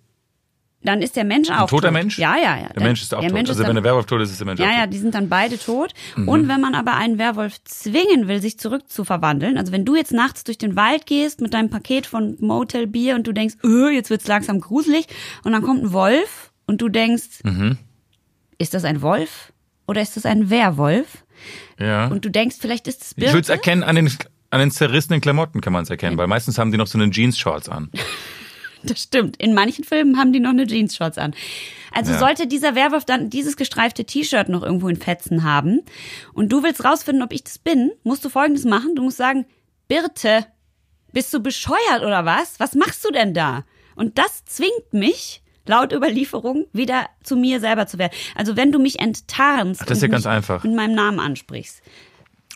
Dann ist der Mensch auch Ein toter tot. Mensch? Ja, ja, ja. Der Mensch ist auch tot. Mensch also wenn dann, der Werwolf tot ist, ist der Mensch ja, auch ja, tot. die sind dann beide tot. Mhm. Und wenn man aber einen Werwolf zwingen will, sich zurückzuverwandeln, also wenn du jetzt nachts durch den Wald gehst mit deinem Paket von Motel Bier und du denkst, öh, jetzt wird's langsam gruselig und dann kommt ein Wolf und du denkst, Mhm. ist das ein Wolf oder ist das ein Werwolf? Ja. Und du denkst, vielleicht ist es Ich würde es Birte. erkennen an den, an den zerrissenen Klamotten kann man es erkennen, weil meistens haben die noch so einen Jeans-Shorts an. Das stimmt. In manchen Filmen haben die noch eine Jeans-Shorts an. Also Ja. sollte dieser Werwolf dann dieses gestreifte T-Shirt noch irgendwo in Fetzen haben und du willst rausfinden, ob ich das bin, musst du folgendes machen. Du musst sagen, Birte, bist du bescheuert oder was? Was machst du denn da? Und das zwingt mich, laut Überlieferung, wieder zu mir selber zu werden. Also wenn du mich enttarnst Ach, das ist ja und ganz einfach. mit meinem Namen ansprichst.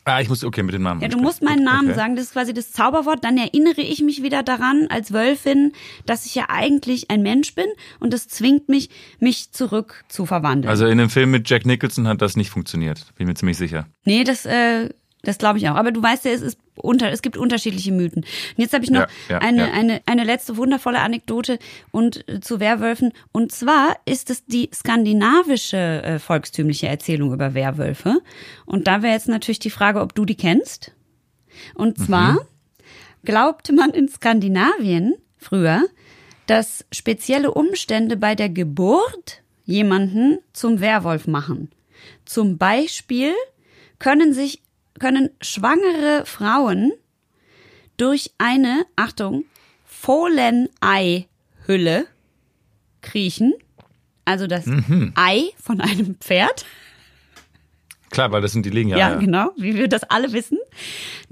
Ah, ich muss, okay, mit dem Namen. Ja, du musst meinen Namen okay. sagen, das ist quasi das Zauberwort. Dann erinnere ich mich wieder daran, als Wölfin, dass ich ja eigentlich ein Mensch bin und das zwingt mich, mich zurück zu verwandeln. Also in dem Film mit Jack Nicholson hat das nicht funktioniert, bin mir ziemlich sicher. nee, das, äh, das glaube ich auch. Aber du weißt ja, es ist unter, es gibt unterschiedliche Mythen. Und jetzt habe ich noch Ja, ja, eine, ja. eine, eine letzte wundervolle Anekdote und äh, zu Werwölfen. Und zwar ist es die skandinavische äh, volkstümliche Erzählung über Werwölfe. Und da wäre jetzt natürlich die Frage, ob du die kennst. Und zwar Mhm. glaubte man in Skandinavien früher, dass spezielle Umstände bei der Geburt jemanden zum Werwolf machen. Zum Beispiel können sich können schwangere Frauen durch eine, Achtung, Fohlenei-Hülle kriechen, also das Mhm. Ei von einem Pferd. Klar, weil das sind die liegen ja. Ja, ja. genau, wie wir das alle wissen.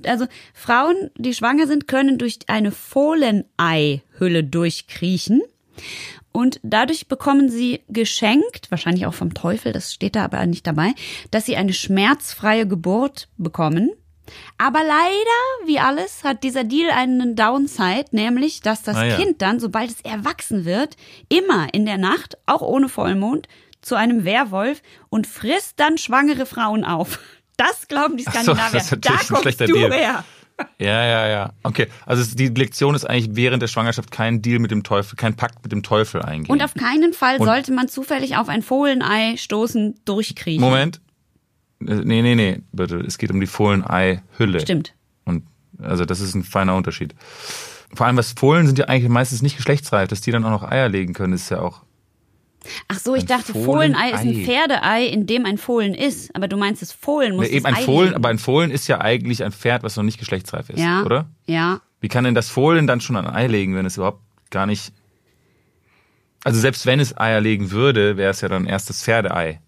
Also Frauen, die schwanger sind, können durch eine Fohlenei-Hülle durchkriechen. Und dadurch bekommen sie geschenkt, wahrscheinlich auch vom Teufel, das steht da aber nicht dabei, dass sie eine schmerzfreie Geburt bekommen. Aber leider, wie alles, hat dieser Deal einen Downside, nämlich, dass das Ah, ja. Kind dann, sobald es erwachsen wird, immer in der Nacht, auch ohne Vollmond, zu einem Werwolf und frisst dann schwangere Frauen auf. Das glauben die so, Skandinavier. das ist natürlich da ein kommst schlechter du Deal. her. Ja, ja, ja. Okay, also die Lektion ist eigentlich während der Schwangerschaft kein Deal mit dem Teufel, kein Pakt mit dem Teufel eingehen. Und auf keinen Fall Und- sollte man zufällig auf ein Fohlenei stoßen, durchkriechen. Moment. Äh, Nee, nee, nee, bitte. Es geht um die Fohlenei-Hülle. Stimmt. Und also das ist ein feiner Unterschied. Vor allem, was Fohlen sind ja eigentlich meistens nicht geschlechtsreif, dass die dann auch noch Eier legen können, ist ja auch. Ach so, ich Ein dachte, Fohlenei ist ein. Pferdeei, in dem ein Fohlen ist. Aber du meinst, das Fohlen muss Nee, eben ein Ei Fohlen, aber ein Fohlen ist ja eigentlich ein Pferd, was noch nicht geschlechtsreif ist, ja, oder? Ja. Wie kann denn das Fohlen dann schon ein Ei legen, wenn es überhaupt gar nicht. Also selbst wenn es Eier legen würde, wäre es ja dann erst das Pferdeei.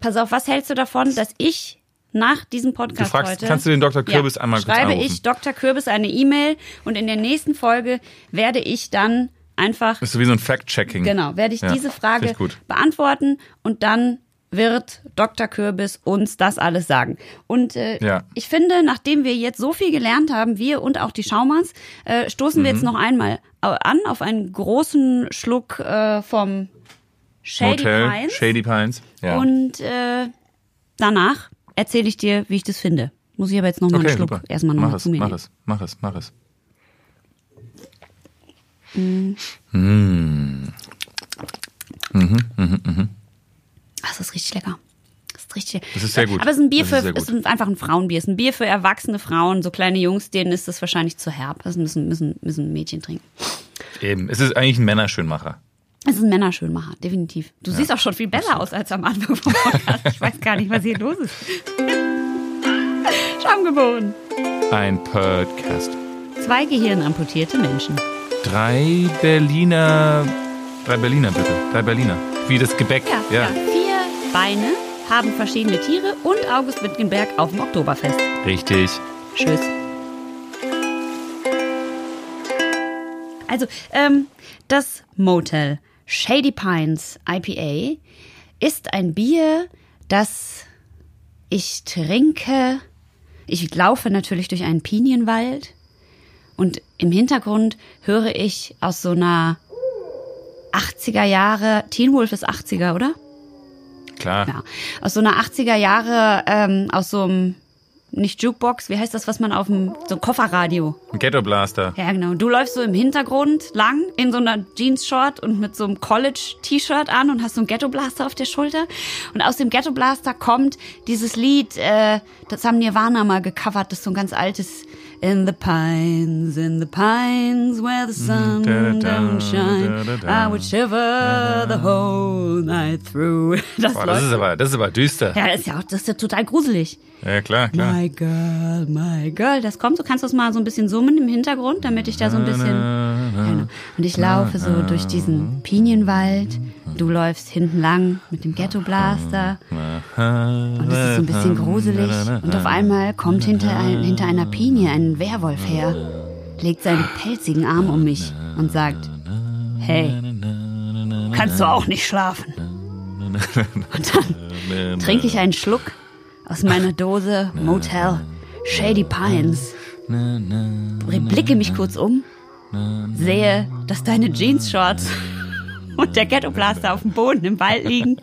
Pass auf, was hältst du davon, dass ich nach diesem Podcast Du fragst, heute... kannst du den Dr. Kürbis ja, einmal kurz schreibe anrufen? ich Dr. Kürbis eine E-Mail und in der nächsten Folge werde ich dann einfach Das ist so wie so ein Fact-Checking. Genau, werde ich Ja, diese Frage ich beantworten und dann wird Dr. Kürbis uns das alles sagen. Und äh, Ja. ich finde, nachdem wir jetzt so viel gelernt haben, wir und auch die Schaumers, äh, stoßen wir jetzt Mhm. noch einmal an auf einen großen Schluck äh, vom Shady Motel, Pines. Shady Pines. Ja. Und äh, danach erzähle ich dir, wie ich das finde. Muss ich aber jetzt noch mal okay, einen Schluck super. erstmal noch mach mal es, zu mir mach nehmen. es, mach es, mach es. Ach, das ist richtig lecker. Das ist richtig. Das ist sehr gut. Aber es ist ein Bier Das für, ist ist einfach ein Frauenbier. Es ist ein Bier für erwachsene Frauen, so kleine Jungs, denen ist das wahrscheinlich zu herb. Das müssen, müssen, müssen Mädchen trinken. Eben, es ist eigentlich ein Männerschönmacher. Es ist ein Männerschönmacher, definitiv. Du siehst auch schon viel besser aus als am Anfang vom Podcast. Ich weiß gar nicht, was hier los ist. Schamgeboren. Ein Podcast. Zwei gehirnamputierte Menschen. Drei Berliner, drei Berliner bitte, drei Berliner. Wie das Gebäck. Ja, ja. Vier Beine haben verschiedene Tiere und August Wittgenberg auf dem Oktoberfest. Richtig. Tschüss. Also, ähm, das Motel Shady Pines IPA ist ein Bier, das ich trinke. Ich laufe natürlich durch einen Pinienwald und im Hintergrund höre ich aus so einer 80er Jahre, Teen Wolf ist 80er, oder? Klar. Ja, aus so einer 80er Jahre, ähm, aus so einem, nicht Jukebox, wie heißt das, was man auf dem, so Kofferradio. Ein Ghetto Blaster. Ja, genau. Du läufst so im Hintergrund lang in so einer Jeans-Short und mit so einem College-T-Shirt an und hast so einen Ghetto-Blaster auf der Schulter. Und aus dem Ghetto-Blaster kommt dieses Lied, äh, das haben Nirvana mal gecovert, das ist so ein ganz altes In the pines, in the pines where the sun da, da, da, don't shine. I would shiver the whole night through. Das, Boah, das ist aber, das ist aber düster. ja, das ist ja auch, das ist ja total gruselig. Ja, klar, klar. My girl, my girl. Das kommt, du kannst das mal so ein bisschen summen im Hintergrund, damit ich da so ein bisschen. Und ich laufe so durch diesen Pinienwald. Du läufst hinten lang mit dem Ghetto-Blaster. Und es ist so ein bisschen gruselig. Und auf einmal kommt hinter, ein, hinter einer Pinie ein Werwolf her, legt seinen pelzigen Arm um mich und sagt: Hey, kannst du auch nicht schlafen? Und dann trinke ich einen Schluck aus meiner Dose Motel Shady Pines. Blicke mich kurz um, sehe, dass deine Jeans-Shorts und der Ghetto-Blaster auf dem Boden im Wald liegen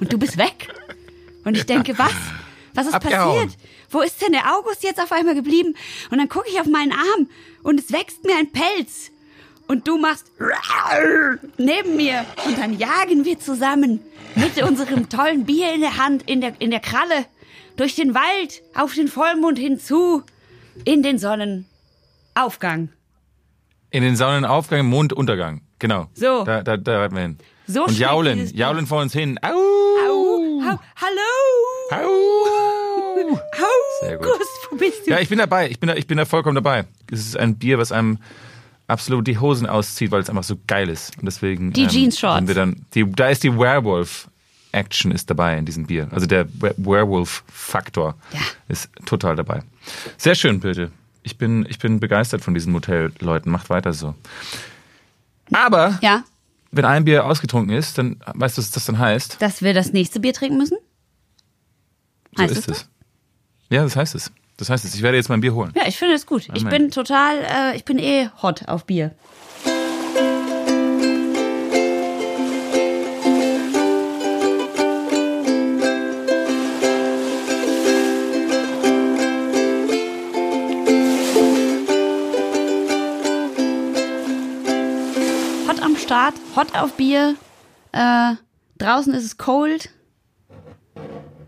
und du bist weg. Und ich denke, was? Was ist Abgehauen. passiert? Wo ist denn der August jetzt auf einmal geblieben? Und dann gucke ich auf meinen Arm und es wächst mir ein Pelz. Und du machst neben mir. Und dann jagen wir zusammen mit unserem tollen Bier in der Hand, in der, in der Kralle, durch den Wald, auf den Vollmond hinzu, in den Sonnenaufgang. In den Sonnenaufgang, Monduntergang. Genau. So. Da, da, da reiten wir hin. So Und jaulen, jaulen vor uns hin. Au! Au, au, hallo! Au! Sehr gut. August, wo bist du? Ja, ich bin dabei. Ich bin da, ich bin da vollkommen dabei. Es ist ein Bier, was einem absolut die Hosen auszieht, weil es einfach so geil ist. Und deswegen. Die Jeans-Shorts. sind Wir dann, die, da ist die Werewolf-Action ist dabei in diesem Bier. Also der We- Werewolf-Faktor Ja. ist total dabei. Sehr schön, bitte. Ich bin, ich bin begeistert von diesen Motel-Leuten. Macht weiter so. Aber Ja, wenn ein Bier ausgetrunken ist, dann weißt du, was das dann heißt. dass wir das nächste Bier trinken müssen? So Heißt ist es. Ja, das heißt es. Das heißt es. Ich werde jetzt mein Bier holen. Ja, ich finde es gut. Ich Amen. bin total, äh, ich bin eh hot auf Bier. Hot auf Bier. Äh, draußen ist es cold.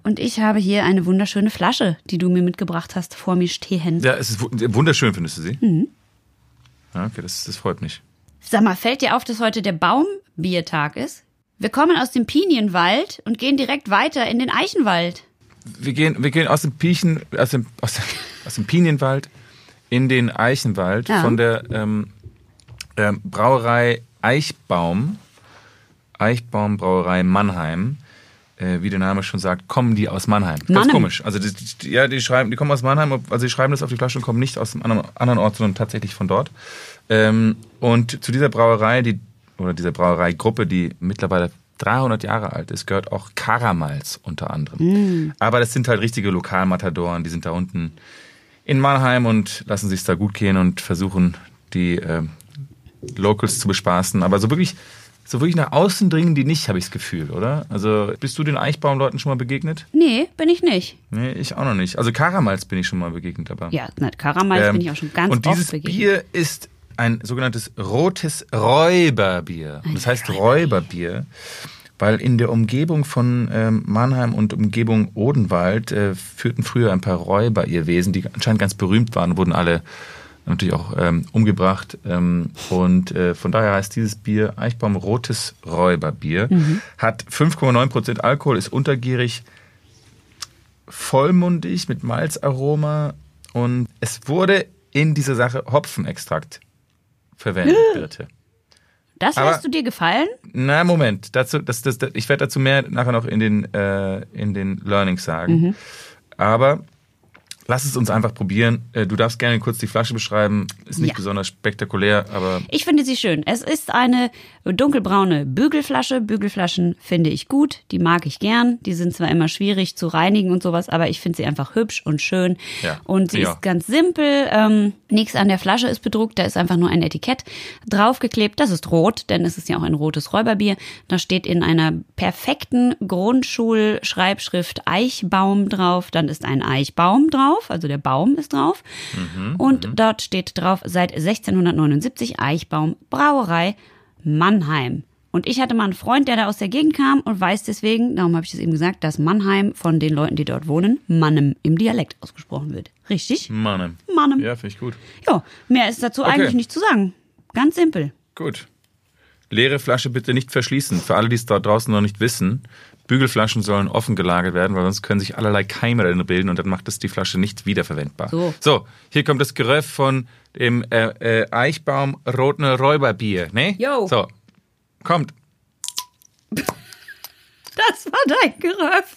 Und ich habe hier eine wunderschöne Flasche, die du mir mitgebracht hast, vor mir stehen. Ja, es ist wu- wunderschön, findest du sie? Mhm. Ja, okay, das, das freut mich. Sag mal, fällt dir auf, dass heute der Baumbiertag ist? Wir kommen aus dem Pinienwald und gehen direkt weiter in den Eichenwald. Wir gehen, wir gehen aus dem Piechen, aus dem, aus, dem- aus dem Pinienwald in den Eichenwald Ja. von der ähm, ähm, Brauerei Eichbaum, Eichbaum Brauerei Mannheim. Äh, wie der Name schon sagt, kommen die aus Mannheim. Ganz Mannheim. komisch. Also die, die, ja, die schreiben, die kommen aus Mannheim, also die schreiben das auf die Flasche und kommen nicht aus einem anderen, anderen Ort, sondern tatsächlich von dort. Ähm, und zu dieser Brauerei, die oder dieser Brauereigruppe, die mittlerweile 300 Jahre alt ist, gehört auch Karamals unter anderem. Aber das sind halt richtige Lokalmatadoren, die sind da unten in Mannheim und lassen sich da gut gehen und versuchen die äh, Locals zu bespaßen. Aber so wirklich, so wirklich nach außen dringen die nicht, habe ich das Gefühl, oder? Also bist du den Eichbaumleuten schon mal begegnet? Nee, bin ich nicht. Nee, ich auch noch nicht. Also Karamals bin ich schon mal begegnet, aber. Ja, na, Karamals Ähm, bin ich auch schon ganz Und dieses oft begegnet. Bier ist ein sogenanntes rotes Räuberbier. Und das heißt Räuberbier, weil in der Umgebung von ähm, Mannheim und Umgebung Odenwald äh, führten früher ein paar Räuber ihr Wesen, die anscheinend ganz berühmt waren, wurden alle natürlich auch ähm, umgebracht. Ähm, und äh, von daher heißt dieses Bier Eichbaum Rotes Räuberbier. Mhm. Hat 5,9 Prozent Alkohol, ist untergierig, vollmundig mit Malzaroma und es wurde in dieser Sache Hopfenextrakt verwendet, Birte. Das aber- lässt du dir gefallen? Na, Moment, dazu, das, das, das, ich werde dazu mehr nachher noch in den, äh, in den Learnings sagen. Mhm. Aber lass es uns einfach probieren. Äh, Du darfst gerne kurz die Flasche beschreiben. Ist nicht Ja. besonders spektakulär, aber Ich finde sie schön. Es ist eine dunkelbraune Bügelflasche. Bügelflaschen finde ich gut. Die mag ich gern. Die sind zwar immer schwierig zu reinigen und sowas, aber ich finde sie einfach hübsch und schön. Ja. Und sie Ja. ist ganz simpel. Ähm, nichts an der Flasche ist bedruckt. Da ist einfach nur ein Etikett draufgeklebt. Das ist rot, denn es ist ja auch ein rotes Räuberbier. Da steht in einer perfekten Grundschulschreibschrift Eichbaum drauf. Dann ist ein Eichbaum drauf. Also der Baum ist drauf. und dort steht drauf seit 1679 Eichbaum Brauerei Mannheim. Und ich hatte mal einen Freund, der da aus der Gegend kam und weiß deswegen, darum habe ich das eben gesagt, dass Mannheim von den Leuten, die dort wohnen, Mannem im Dialekt ausgesprochen wird. Richtig? Mann. Mannem. Ja, finde ich gut. Ja, mehr ist dazu eigentlich nicht zu sagen. Ganz simpel. Gut. Leere Flasche bitte nicht verschließen. Für alle, die es da draußen noch nicht wissen, Bügelflaschen sollen offen gelagert werden, weil sonst können sich allerlei Keime darin bilden und dann macht es die Flasche nicht wiederverwendbar. So. so hier kommt das Geröff von dem äh, äh, Eichbaum Roten Räuberbier, ne? Jo. So, kommt. Das war dein Geröff.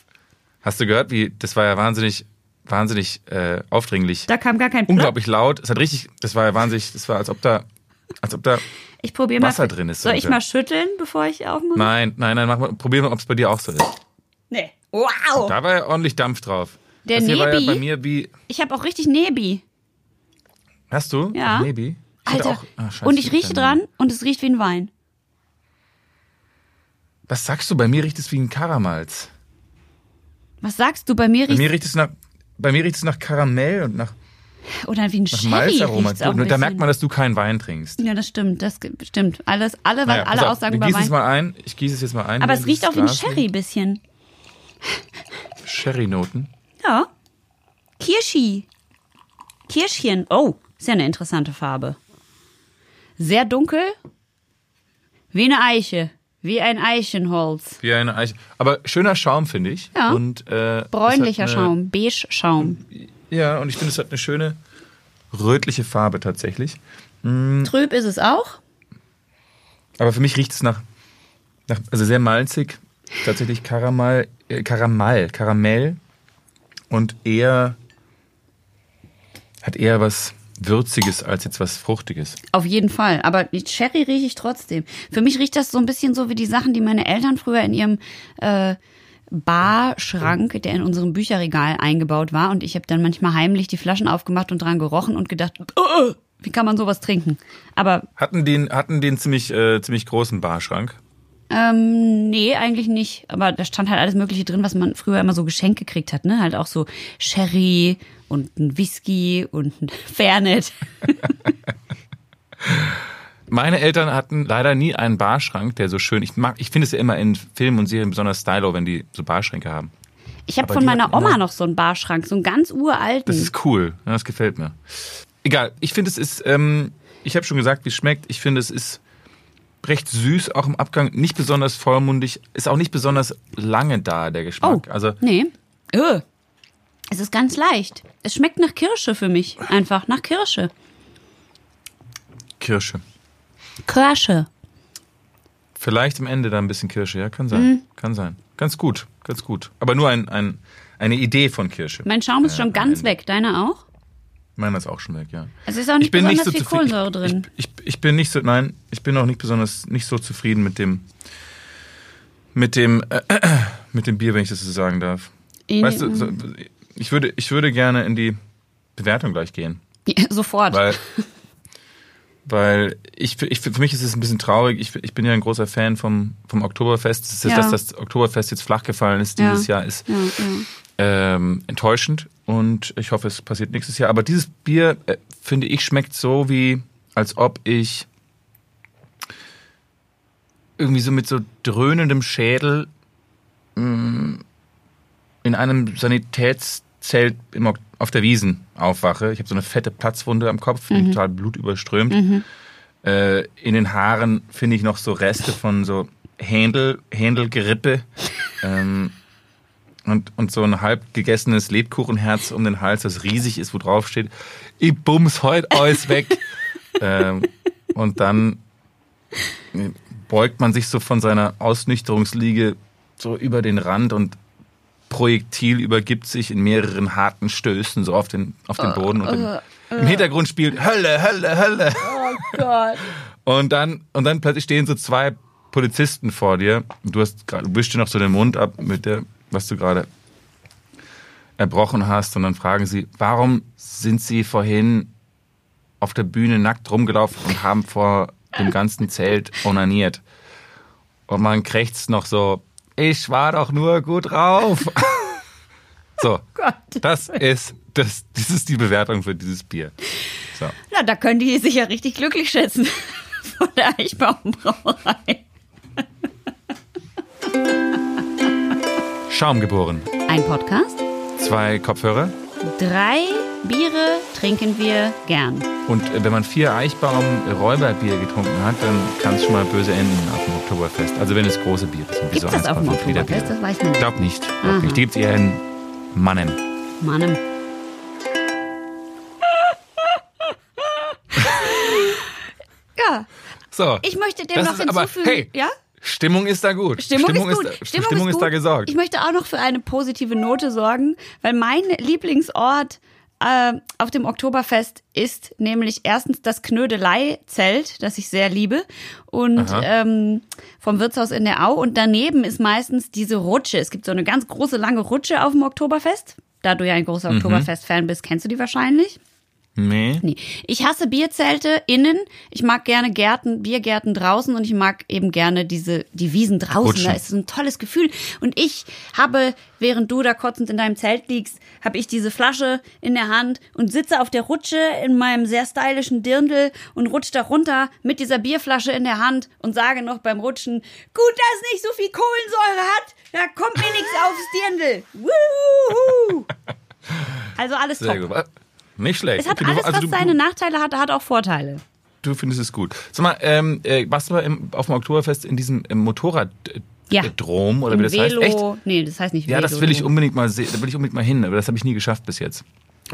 Hast du gehört, wie, das war ja wahnsinnig, wahnsinnig äh, aufdringlich. Da kam gar kein Plop. Unglaublich laut. Es hat richtig, das war ja wahnsinnig, das war als ob da, als ob da, Ich probiere mal. Wasser drin ist Soll ich mal schütteln, bevor ich aufmache? nein, nein, nein, mach mal, probier mal, ob es bei dir auch so ist. Nee. Wow. Da war ja ordentlich Dampf drauf. Der das hier war ja Nebi? bei mir wie, Ich habe auch richtig Nebi. hast du? Ja. Maybe. Ich Alter. auch- ah, scheiße, und ich rieche dran und es riecht wie ein Wein. Was sagst du? Bei mir riecht es wie ein Karamals. Was sagst du? Bei mir Bei riecht mir riecht es nach, bei mir riecht es nach Karamell und nach, oder wie ein nach Sherry ein Da merkt man, dass du keinen Wein trinkst. Ja, das stimmt. Das stimmt. Alles, alle, Naja, alle auf, Aussagen über gießen es Wein. mal ein. Ich gieße es jetzt mal ein. Aber es riecht auch wie ein. Sherry bisschen. Sherry-Noten. Ja. Kirschi. Kirschchen. Oh, ist ja eine interessante Farbe. Sehr dunkel. Wie eine Eiche. Wie ein Eichenholz. Wie eine Eiche. Aber schöner Schaum, finde ich. Ja. Und, äh, Bräunlicher Schaum. Beige Schaum. Ja, und ich finde, es hat eine schöne rötliche Farbe tatsächlich. Trüb ist es auch. Aber für mich riecht es nach, nach also sehr malzig, tatsächlich Karamell, äh, Karamell, Karamell und eher hat eher was Würziges als jetzt was Fruchtiges. Auf jeden Fall. Aber die Cherry rieche ich trotzdem. Für mich riecht das so ein bisschen so wie die Sachen, die meine Eltern früher in ihrem äh, Barschrank, der in unserem Bücherregal eingebaut war. Und ich habe dann manchmal heimlich die Flaschen aufgemacht und dran gerochen und gedacht, "Ugh, wie kann man sowas trinken? Aber Hatten den, hatten den ziemlich, äh, ziemlich großen Barschrank. ähm, nee, eigentlich nicht. Aber da stand halt alles Mögliche drin, was man früher immer so geschenkt gekriegt hat. Ne? Halt auch so Sherry und ein Whisky und ein Fernet. Meine Eltern hatten leider nie einen Barschrank, der so schön. Ich mag, ich finde es ja immer in Filmen und Serien besonders stylo, wenn die so Barschränke haben. Ich habe von meiner Oma immer- noch so einen Barschrank, so einen ganz uralten. Das ist cool. Ja, das gefällt mir. Egal. Ich finde, es ist, ähm, ich habe schon gesagt, wie es schmeckt. Ich finde, es ist recht süß, auch im Abgang. Nicht besonders vollmundig. Ist auch nicht besonders lange da, der oh, Geschmack. Also, nee. Öh. Es ist ganz leicht. Es schmeckt nach Kirsche für mich. Einfach nach Kirsche. Kirsche. Kirsche. Vielleicht am Ende da ein bisschen Kirsche, ja, kann sein. Mhm. Kann sein. Ganz gut, ganz gut. Aber nur ein, ein, eine Idee von Kirsche. Mein Schaum ist schon ganz Ende. weg. Deiner auch? Meiner ist auch schon weg, ja. Es ist auch nicht ich bin nicht besonders so viel zufrieden. Kohlensäure drin. Ich, ich, ich bin nicht so, nein, ich bin auch nicht besonders nicht so zufrieden mit dem mit dem äh, mit dem Bier, wenn ich das so sagen darf. In- Weißt du, so, ich würde ich würde gerne in die Bewertung gleich gehen, Ja, sofort. weil weil ich, ich für mich ist es ein bisschen traurig. Ich, ich bin ja ein großer Fan vom vom Oktoberfest. Das ist, Ja. Dass das Oktoberfest jetzt flach gefallen ist dieses Ja. Jahr ist ja, ähm, enttäuschend und ich hoffe, es passiert nächstes Jahr. Aber dieses Bier, äh, finde ich, schmeckt so wie, als ob ich irgendwie so mit so dröhnendem Schädel mh, in einem Sanitätszelt im, Ok- auf der Wiesen aufwache. Ich habe so eine fette Platzwunde am Kopf, die total blutüberströmt. Äh, in den Haaren finde ich noch so Reste von so Händel, Händelgerippe. ähm, und, und so ein halb gegessenes Lebkuchenherz um den Hals, das riesig ist, wo drauf steht, ich bums heute alles weg. ähm, und dann beugt man sich so von seiner Ausnüchterungsliege so über den Rand und Projektil übergibt sich in mehreren harten Stößen so auf den, auf den Boden und im, im Hintergrund spielt Hölle, Hölle, Hölle. Oh Gott. Und dann, und dann plötzlich stehen so zwei Polizisten vor dir. Du hast gerade, wischst dir noch so den Mund ab mit der, was du gerade erbrochen hast. Und dann fragen sie, warum sind sie vorhin auf der Bühne nackt rumgelaufen und haben vor dem ganzen Zelt onaniert? Und man krächzt noch so, ich war doch nur gut drauf. so, Gott. das ist, das, das ist die Bewertung für dieses Bier. So. Na, da können die sich ja richtig glücklich schätzen. Von der Eichbaumbrauerei. Schaum geboren. Ein Podcast. Zwei Kopfhörer. Drei Biere trinken wir gern. Und äh, wenn man vier Eichbaum Räuberbier getrunken hat, dann kann es schon mal böse enden auf dem Oktoberfest. Also wenn es große Biere sind. wie so es das auf dem 1,5 Liter Oktoberfest? Bier. Das weiß man nicht. Glaub nicht. Glaub nicht. Die gibt es eher in Mannen. Mannem. ja, So. ich möchte dem Das noch ist aber- hinzufügen. hey, ja? Stimmung ist da gut. Stimmung, ist gut. da, Stimmung, Stimmung ist, ist, da gesorgt. Ich möchte auch noch für eine positive Note sorgen, weil mein Lieblingsort äh, auf dem Oktoberfest ist nämlich erstens das Knödelei-Zelt, das ich sehr liebe, und Aha. ähm, vom Wirtshaus in der Au. Und daneben ist meistens diese Rutsche. Es gibt so eine ganz große, lange Rutsche auf dem Oktoberfest. Da du ja ein großer Mhm. Oktoberfest-Fan bist, kennst du die wahrscheinlich. Nee. Nee. Ich hasse Bierzelte innen. Ich mag gerne Gärten, Biergärten draußen und ich mag eben gerne diese, die Wiesen draußen. Rutschen. Da ist so ein tolles Gefühl. Und ich habe, während du da kotzend in deinem Zelt liegst, habe ich diese Flasche in der Hand und sitze auf der Rutsche in meinem sehr stylischen Dirndl und rutsche da runter mit dieser Bierflasche in der Hand und sage noch beim Rutschen, gut, dass es nicht so viel Kohlensäure hat, da kommt mir nichts aufs Dirndl. Wuhu. Also alles Sehr top. gut. Nicht schlecht. Es hat Okay, du- alles, also was du, seine Nachteile hat, hat auch Vorteile. Du findest es gut. Sag mal, ähm, äh, warst du mal im, auf dem Oktoberfest in diesem im Motorraddrom Ja. oder Im wie das Velo, heißt? Echt? nee, das heißt nicht Ja, Velo. das will ich unbedingt mal sehen. Da will ich unbedingt mal hin, aber das habe ich nie geschafft bis jetzt.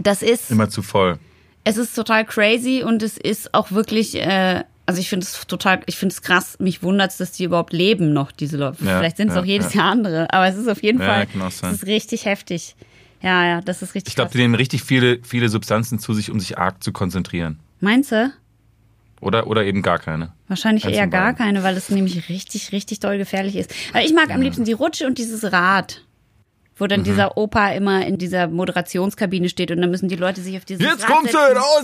Das ist, Immer zu voll. es ist total crazy und es ist auch wirklich, äh, also ich finde es total, ich finde es krass, mich wundert es, dass die überhaupt leben noch, diese Leute. Ja, Vielleicht sind es ja, auch jedes ja. Jahr andere, aber es ist auf jeden Fall, es ist richtig heftig. Ja, ja, das ist richtig Ich glaube, die nehmen richtig viele, viele Substanzen zu sich, um sich arg zu konzentrieren. Meinst du? Oder, oder eben gar keine. Wahrscheinlich Eins eher gar keine, weil es nämlich richtig, richtig doll gefährlich ist. Aber ich mag am liebsten die Rutsche und dieses Rad. Wo Mhm. dann dieser Opa immer in dieser Moderationskabine steht und dann müssen die Leute sich auf dieses Jetzt Rad kommt sie raus!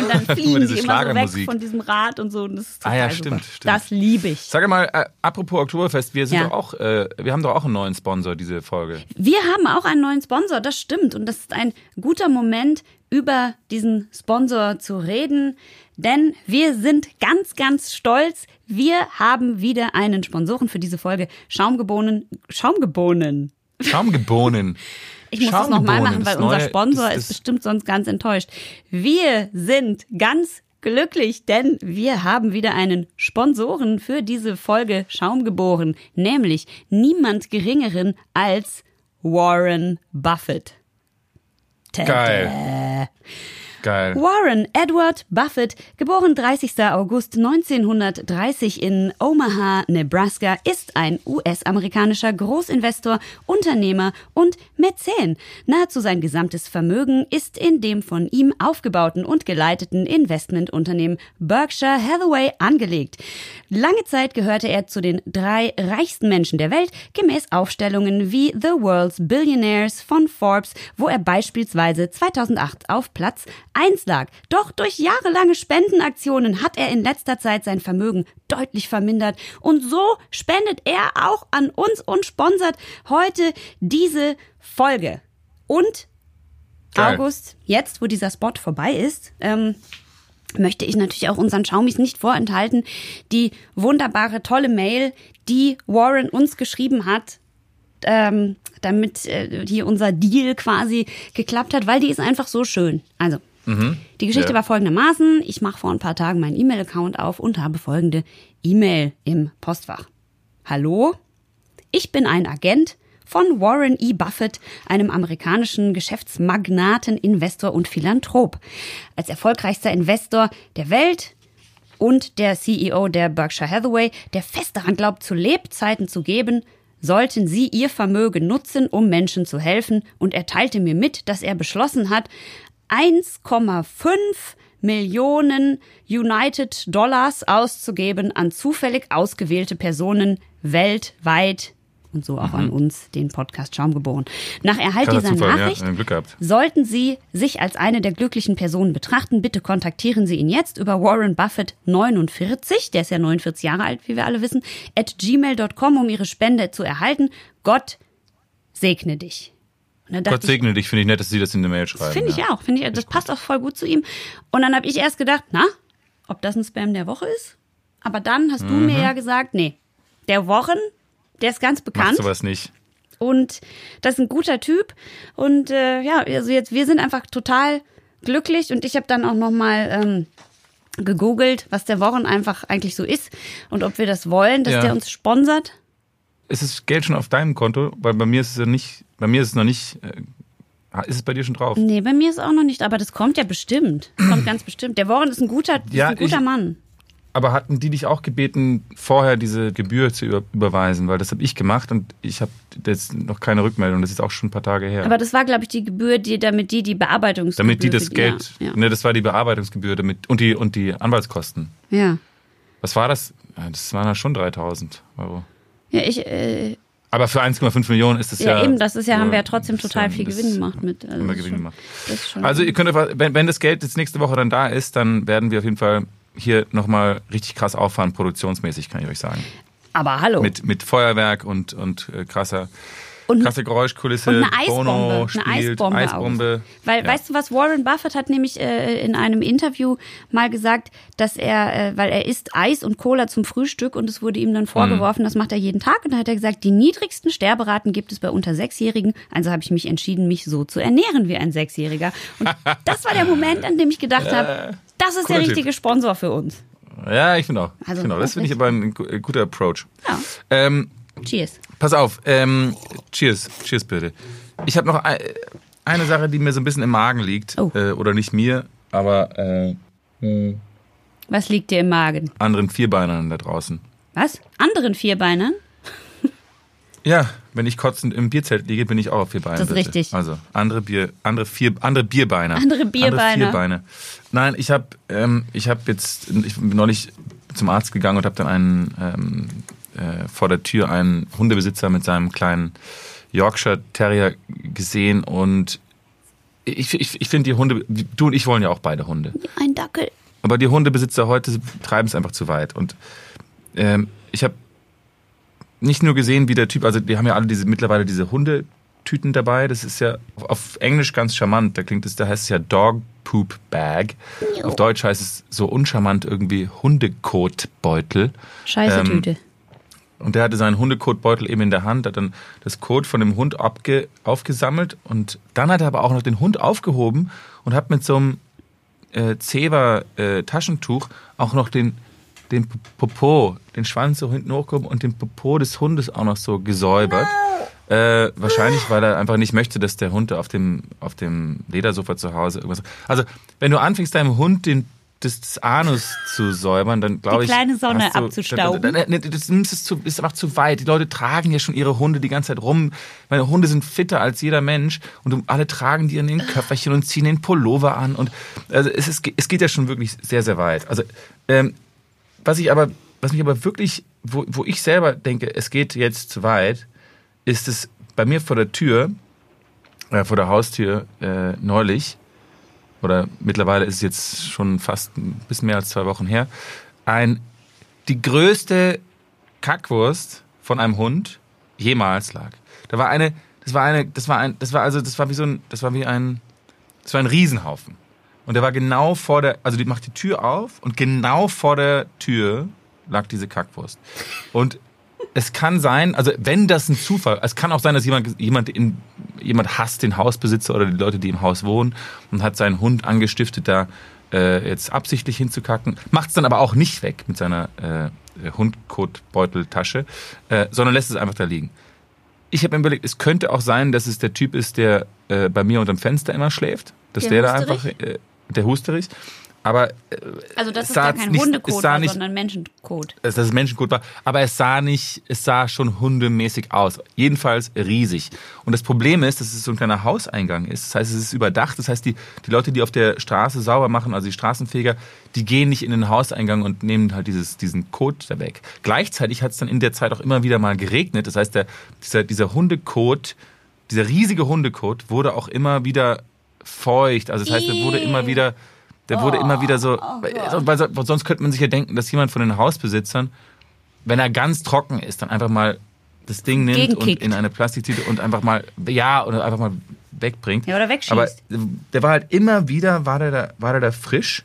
Und dann fliegen die immer so weg von diesem Rad und so. Und das ist total Ah ja, stimmt, stimmt. Das liebe ich. Sag mal, äh, apropos Oktoberfest, wir sind Ja. doch auch, äh, wir haben doch auch einen neuen Sponsor, diese Folge. Wir haben auch einen neuen Sponsor, das stimmt. Und das ist ein guter Moment, über diesen Sponsor zu reden, denn wir sind ganz, ganz stolz. Wir haben wieder einen Sponsoren für diese Folge. Schaumgebohnen, Schaumgebohnen. Schaumgebohnen. Ich muss das nochmal machen, weil unser Sponsor ist, ist bestimmt sonst ganz enttäuscht. Wir sind ganz glücklich, denn wir haben wieder einen Sponsoren für diese Folge Schaumgeboren, nämlich niemand geringeren als Warren Buffett. Tada. Geil. Geil. Warren Edward Buffett, geboren 30. August 1930 in Omaha, Nebraska, ist ein US-amerikanischer Großinvestor, Unternehmer und Mäzen. Nahezu sein gesamtes Vermögen ist in dem von ihm aufgebauten und geleiteten Investmentunternehmen Berkshire Hathaway angelegt. Lange Zeit gehörte er zu den drei reichsten Menschen der Welt, gemäß Aufstellungen wie The World's Billionaires von Forbes, wo er beispielsweise 2008 auf Platz 1 lag. Doch durch jahrelange Spendenaktionen hat er in letzter Zeit sein Vermögen deutlich vermindert. Und so spendet er auch an uns und sponsert heute diese Folge. Und Geil. August, jetzt wo dieser Spot vorbei ist, ähm, möchte ich natürlich auch unseren Schaumis nicht vorenthalten, die wunderbare, tolle Mail, die Warren uns geschrieben hat, ähm, damit äh, hier unser Deal quasi geklappt hat, weil die ist einfach so schön. Also, mhm. die Geschichte ja. war folgendermaßen. Ich mache vor ein paar Tagen meinen E-Mail-Account auf und habe folgende E-Mail im Postfach. Hallo, ich bin ein Agent von Warren E. Buffett, einem amerikanischen Geschäftsmagnaten, Investor und Philanthrop. Als erfolgreichster Investor der Welt und der CEO der Berkshire Hathaway, der fest daran glaubt, zu Lebzeiten zu geben, sollten sie ihr Vermögen nutzen, um Menschen zu helfen, und er teilte mir mit, dass er beschlossen hat, 1,5 Millionen United Dollars auszugeben an zufällig ausgewählte Personen weltweit und so auch mhm. an uns den Podcast Schaumgeboren. Nach Erhalt Kann dieser Zufall, Nachricht ja, sollten Sie sich als eine der glücklichen Personen betrachten. Bitte kontaktieren Sie ihn jetzt über Warren Buffett 49, der ist ja 49 Jahre alt, wie wir alle wissen, at gmail.com, um Ihre Spende zu erhalten. Gott segne dich. Gott segne ich, dich, finde ich nett, dass Sie das in der Mail schreiben. Finde ich ja. auch, finde ich, das passt auch voll gut zu ihm. Und dann habe ich erst gedacht, na, ob das ein Spam der Woche ist? Aber dann hast mhm. du mir ja gesagt, nee, der Wochen der ist ganz bekannt. Macht sowas nicht. Und das ist ein guter Typ. Und äh, ja, also jetzt, wir sind einfach total glücklich. Und ich habe dann auch nochmal ähm, gegoogelt, was der Wochen einfach eigentlich so ist und ob wir das wollen, dass ja. der uns sponsert. Ist das Geld schon auf deinem Konto? Weil bei mir ist es ja nicht, bei mir ist es noch nicht. Äh, ist es bei dir schon drauf? Nee, bei mir ist es auch noch nicht, aber das kommt ja bestimmt. Kommt ganz bestimmt. Der Warren ist ein guter, ja, ein guter ich, Mann. Aber hatten die dich auch gebeten, vorher diese Gebühr zu überweisen? Weil das habe ich gemacht und ich habe jetzt noch keine Rückmeldung. Das ist auch schon ein paar Tage her. Aber das war, glaube ich, die Gebühr, die, damit die die Bearbeitungsgebühr. Damit die das Geld. Ja, ja. Ne, das war die Bearbeitungsgebühr damit, und, die, und die Anwaltskosten. Ja. Was war das? Das waren ja schon 3000 Euro. Ja, ich. Äh, aber für 1,5 Millionen ist es ja. Ja, eben, das ist ja, haben wir ja trotzdem total viel Gewinn gemacht mit. Also, haben wir Gewinn schon, gemacht. Also, ihr könnt, wenn, wenn das Geld jetzt nächste Woche dann da ist, dann werden wir auf jeden Fall hier nochmal richtig krass auffahren, produktionsmäßig, kann ich euch sagen. Aber hallo. Mit, mit Feuerwerk und, und äh, krasser und, krasse Geräuschkulisse. Und eine Eisbombe. Bono spielt, eine Eisbombe. Eisbombe. Weil, ja. weißt du was, Warren Buffett hat nämlich äh, in einem Interview mal gesagt, dass er, äh, weil er isst Eis und Cola zum Frühstück und es wurde ihm dann vorgeworfen, mhm. das macht er jeden Tag. Und dann hat er gesagt, die niedrigsten Sterberaten gibt es bei unter Sechsjährigen. Also habe ich mich entschieden, mich so zu ernähren wie ein Sechsjähriger. Und das war der Moment, an dem ich gedacht habe, das ist der richtige typ. Sponsor für uns. Ja, ich finde auch. Also, genau, das finde ich aber ein guter Approach. Ja. Ähm, cheers. Pass auf, ähm, cheers, cheers bitte. Ich habe noch eine Sache, die mir so ein bisschen im Magen liegt. Oh. Äh, oder nicht mir, aber äh, hm. Was liegt dir im Magen? Anderen Vierbeinern da draußen. Was? Anderen Vierbeinern? Ja, wenn ich kotzend im Bierzelt liege, bin ich auch auf vier Beinen. Das ist richtig. Also andere Bier, andere vier, andere Bierbeine. Andere Bierbeine. Andere Vierbeine. Nein, ich habe, ähm, ich habe jetzt, ich bin neulich zum Arzt gegangen und habe dann einen ähm, äh, vor der Tür einen Hundebesitzer mit seinem kleinen Yorkshire Terrier gesehen und ich, ich, ich finde die Hunde, du und ich wollen ja auch beide Hunde. Ein Dackel. Aber die Hundebesitzer heute treiben es einfach zu weit und ähm, ich habe nicht nur gesehen, wie der Typ, also die haben ja alle diese mittlerweile diese Hunde Tüten dabei. Das ist ja auf Englisch ganz charmant. Da klingt es, da heißt es ja Dog Poop Bag. Auf Deutsch heißt es so uncharmant irgendwie Hundekotbeutel. Scheiße Ähm, Tüte. Und der hatte seinen Hundekotbeutel eben in der Hand, hat dann das Kot von dem Hund abge aufgesammelt und dann hat er aber auch noch den Hund aufgehoben und hat mit so einem äh, Zewa-Taschentuch auch noch den, den Popo, den Schwanz so hinten hochgehoben und den Popo des Hundes auch noch so gesäubert. Äh, wahrscheinlich, weil er einfach nicht möchte, dass der Hund auf dem, auf dem Ledersofa zu Hause irgendwas. Also, wenn du anfängst, deinem Hund den, das, das Anus zu säubern, dann glaube ich. kleine Sonne du- abzustauben. Dann, dann, dann, das es zu, ist einfach zu weit. Die Leute tragen ja schon ihre Hunde die ganze Zeit rum. Meine Hunde sind fitter als jeder Mensch und alle tragen die in den Köfferchen und ziehen den Pullover an. Und also es, ist, es geht ja schon wirklich sehr, sehr weit. Also ähm, was ich aber, was mich aber wirklich, wo, wo ich selber denke, es geht jetzt zu weit, ist es bei mir vor der Tür, äh, vor der Haustür äh, neulich, oder mittlerweile ist es jetzt schon fast ein bisschen mehr als zwei Wochen her, ein, die größte Kackwurst von einem Hund jemals lag. Da war eine, das war eine, das war ein, das war also, das war wie so ein, das war wie ein, das war ein Riesenhaufen. Und der war genau vor der, also die macht die Tür auf und genau vor der Tür lag diese Kackwurst. Und es kann sein, also wenn das ein Zufall, es kann auch sein, dass jemand, jemand, in, jemand hasst den Hausbesitzer oder die Leute, die im Haus wohnen und hat seinen Hund angestiftet, da äh, jetzt absichtlich hinzukacken, macht es dann aber auch nicht weg mit seiner äh, Hundkotbeuteltasche, äh, sondern lässt es einfach da liegen. Ich habe mir überlegt, es könnte auch sein, dass es der Typ ist, der äh, bei mir unterm Fenster immer schläft, dass Der der, da einfach, äh, der Husterich, aber äh, Also das es ist sah gar kein nicht- es Hundekot, war, nicht- sondern Menschenkot. dass das Menschenkot war, aber es sah nicht, es sah schon hundemäßig aus. Jedenfalls riesig. Und das Problem ist, dass es so ein kleiner Hauseingang ist. Das heißt, es ist überdacht. Das heißt, die, die Leute, die auf der Straße sauber machen, also die Straßenfeger, die gehen nicht in den Hauseingang und nehmen halt dieses, diesen Kot da weg. Gleichzeitig hat es dann in der Zeit auch immer wieder mal geregnet. Das heißt, der, dieser, dieser Hundekot, dieser riesige Hundekot wurde auch immer wieder feucht. Also das heißt, er wurde immer wieder, der wurde immer wieder so, weil, so- weil sonst könnte man sich ja denken, dass jemand von den Hausbesitzern, wenn er ganz trocken ist, dann einfach mal das Ding nimmt und Gegenkickt. in eine Plastiktüte und einfach mal, ja, oder einfach mal wegbringt. Ja, oder wegschießt. Aber der war halt immer wieder, war der da, war der da frisch.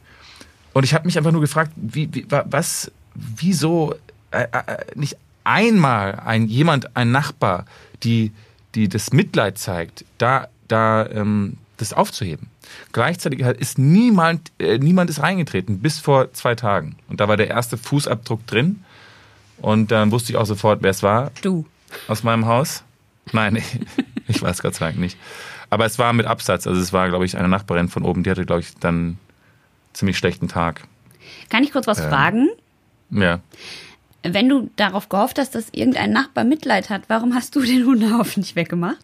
Und ich habe mich einfach nur gefragt, wie, wie, wa- was, wieso äh, äh, nicht einmal ein jemand, ein Nachbar, die, die das Mitleid zeigt, da, da ähm, das aufzuheben. Gleichzeitig ist niemand, äh, niemand ist reingetreten bis vor zwei Tagen. Und da war der erste Fußabdruck drin. Und dann wusste ich auch sofort, wer es war Du. aus meinem Haus. Nein, ich, ich weiß Gott sei Dank nicht. Aber es war mit Absatz. Also es war, glaube ich, eine Nachbarin von oben, die hatte, glaube ich, dann einen ziemlich schlechten Tag. Kann ich kurz was Ähm. fragen? Ja. Wenn du darauf gehofft hast, dass irgendein Nachbar Mitleid hat, warum hast du den Hundehaufen nicht weggemacht?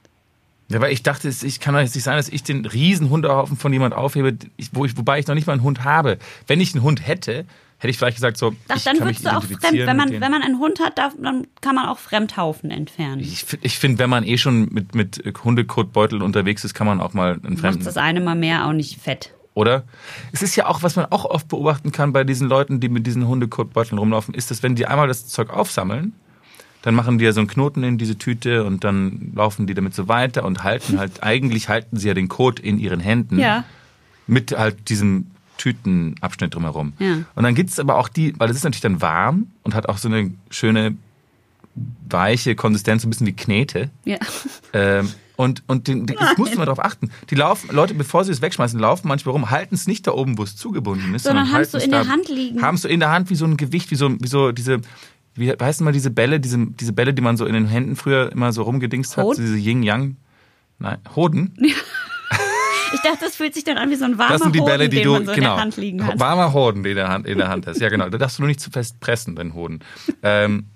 Ja, weil ich dachte, es ich kann doch jetzt nicht sein, dass ich den riesen Hundehaufen von jemand aufhebe, wo ich, wobei ich noch nicht mal einen Hund habe. Wenn ich einen Hund hätte, hätte ich vielleicht gesagt so, Ach, dann würdest du auch fremd, wenn man, wenn man einen Hund hat, darf, dann kann man auch Fremdhaufen entfernen. Ich, ich finde, wenn man eh schon mit, mit Hundekotbeuteln unterwegs ist, kann man auch mal einen Macht Fremden das eine mal mehr auch nicht fett. Oder? Es ist ja auch, was man auch oft beobachten kann bei diesen Leuten, die mit diesen Hundekotbeuteln rumlaufen, ist, dass wenn die einmal das Zeug aufsammeln, dann machen die ja so einen Knoten in diese Tüte und dann laufen die damit so weiter und halten halt, eigentlich halten sie ja den Kot in ihren Händen Ja. mit halt diesem Tütenabschnitt drumherum. Ja. Und dann gibt's aber auch die, weil es ist natürlich dann warm und hat auch so eine schöne weiche Konsistenz, so ein bisschen wie Knete. Ja. Ähm, und und den, den, das muss man darauf achten. Die laufen, Leute, bevor sie es wegschmeißen, laufen manchmal rum, halten es nicht da oben, wo es zugebunden ist, Sondern sondern haben's so halten in es der Hand liegen. Haben es so in der Hand wie so ein Gewicht, wie so, wie so diese, wie heißt denn mal diese Bälle, diese, diese Bälle, die man so in den Händen früher immer so rumgedingst hat, Hoden? diese Yin-Yang. Nein, Hoden. Ich dachte, das fühlt sich dann an wie so ein warmer Das sind die Bälle, Hoden, die den du, man so genau, in der Hand liegen hat. warmer Hoden, den der Hand, in der Hand hast. Ja, genau. Da darfst du nur nicht zu fest pressen, deinen Hoden. Ähm,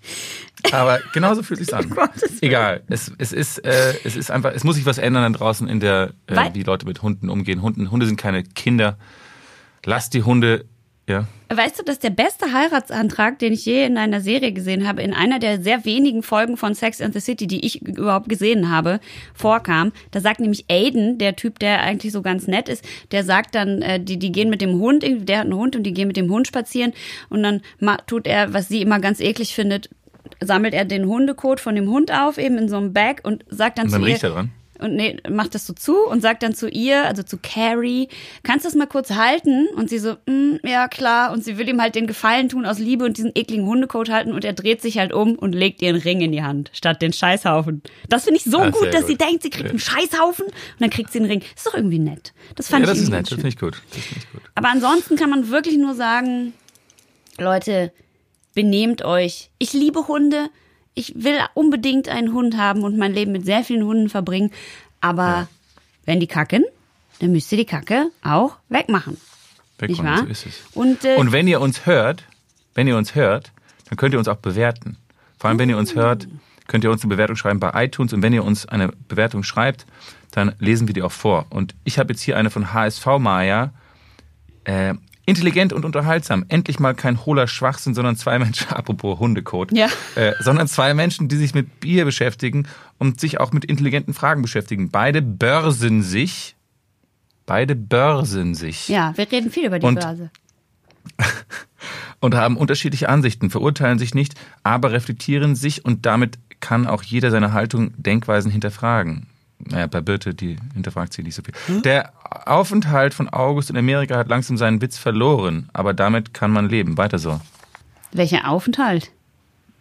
aber genauso fühlt sich's an. Egal. Es, es ist, äh, es ist einfach, es muss sich was ändern da draußen in der, äh, wie Leute mit Hunden umgehen. Hunden, Hunde sind keine Kinder. Lass die Hunde, ja. Weißt du, dass der beste Heiratsantrag, den ich je in einer Serie gesehen habe, in einer der sehr wenigen Folgen von Sex and the City, die ich überhaupt gesehen habe, vorkam? Da sagt nämlich Aiden, der Typ, der eigentlich so ganz nett ist, der sagt dann, äh, die, die gehen mit dem Hund, der hat einen Hund und die gehen mit dem Hund spazieren und dann tut er, was sie immer ganz eklig findet, sammelt er den Hundekot von dem Hund auf, eben in so einem Bag und sagt dann Und zu dann ihr, riecht er dran. Und nee, macht das so zu und sagt dann zu ihr, also zu Carrie, kannst du das mal kurz halten? Und sie so, mm, ja klar. Und sie will ihm halt den Gefallen tun aus Liebe und diesen ekligen Hundecode halten und er dreht sich halt um und legt ihr einen Ring in die Hand, statt den Scheißhaufen. Das finde ich so Ah, gut, dass gut. sie denkt, sie kriegt einen Scheißhaufen und dann kriegt sie einen Ring. ist doch irgendwie nett. Das fand Ja, das ich ist irgendwie nett, das schön. finde ich gut. Das finde ich gut. Aber ansonsten kann man wirklich nur sagen, Leute, benehmt euch. Ich liebe Hunde. Ich will unbedingt einen Hund haben und mein Leben mit sehr vielen Hunden verbringen. Aber wenn die kacken, dann müsst ihr die Kacke auch wegmachen. Weg Nicht wahr? So ist es. Und, äh, Und wenn ihr uns hört, wenn ihr uns hört, dann könnt ihr uns auch bewerten. Vor allem, wenn ihr uns hört, könnt ihr uns eine Bewertung schreiben bei iTunes. Und wenn ihr uns eine Bewertung schreibt, dann lesen wir die auch vor. Und ich habe jetzt hier eine von HSV Maya. Äh, intelligent und unterhaltsam. Endlich mal kein hohler Schwachsinn, sondern zwei Menschen, apropos Hundekot, Ja. äh, sondern zwei Menschen, die sich mit Bier beschäftigen und sich auch mit intelligenten Fragen beschäftigen. Beide börsen sich. Beide börsen sich. ja, wir reden viel über die Und- Börse. und haben unterschiedliche Ansichten, verurteilen sich nicht, aber reflektieren sich und damit kann auch jeder seine Haltung, Denkweisen hinterfragen. Naja, bei Birte, die hinterfragt sie nicht so viel. Hm? Der Aufenthalt von August in Amerika hat langsam seinen Witz verloren, aber damit kann man leben. Weiter so. Welcher Aufenthalt?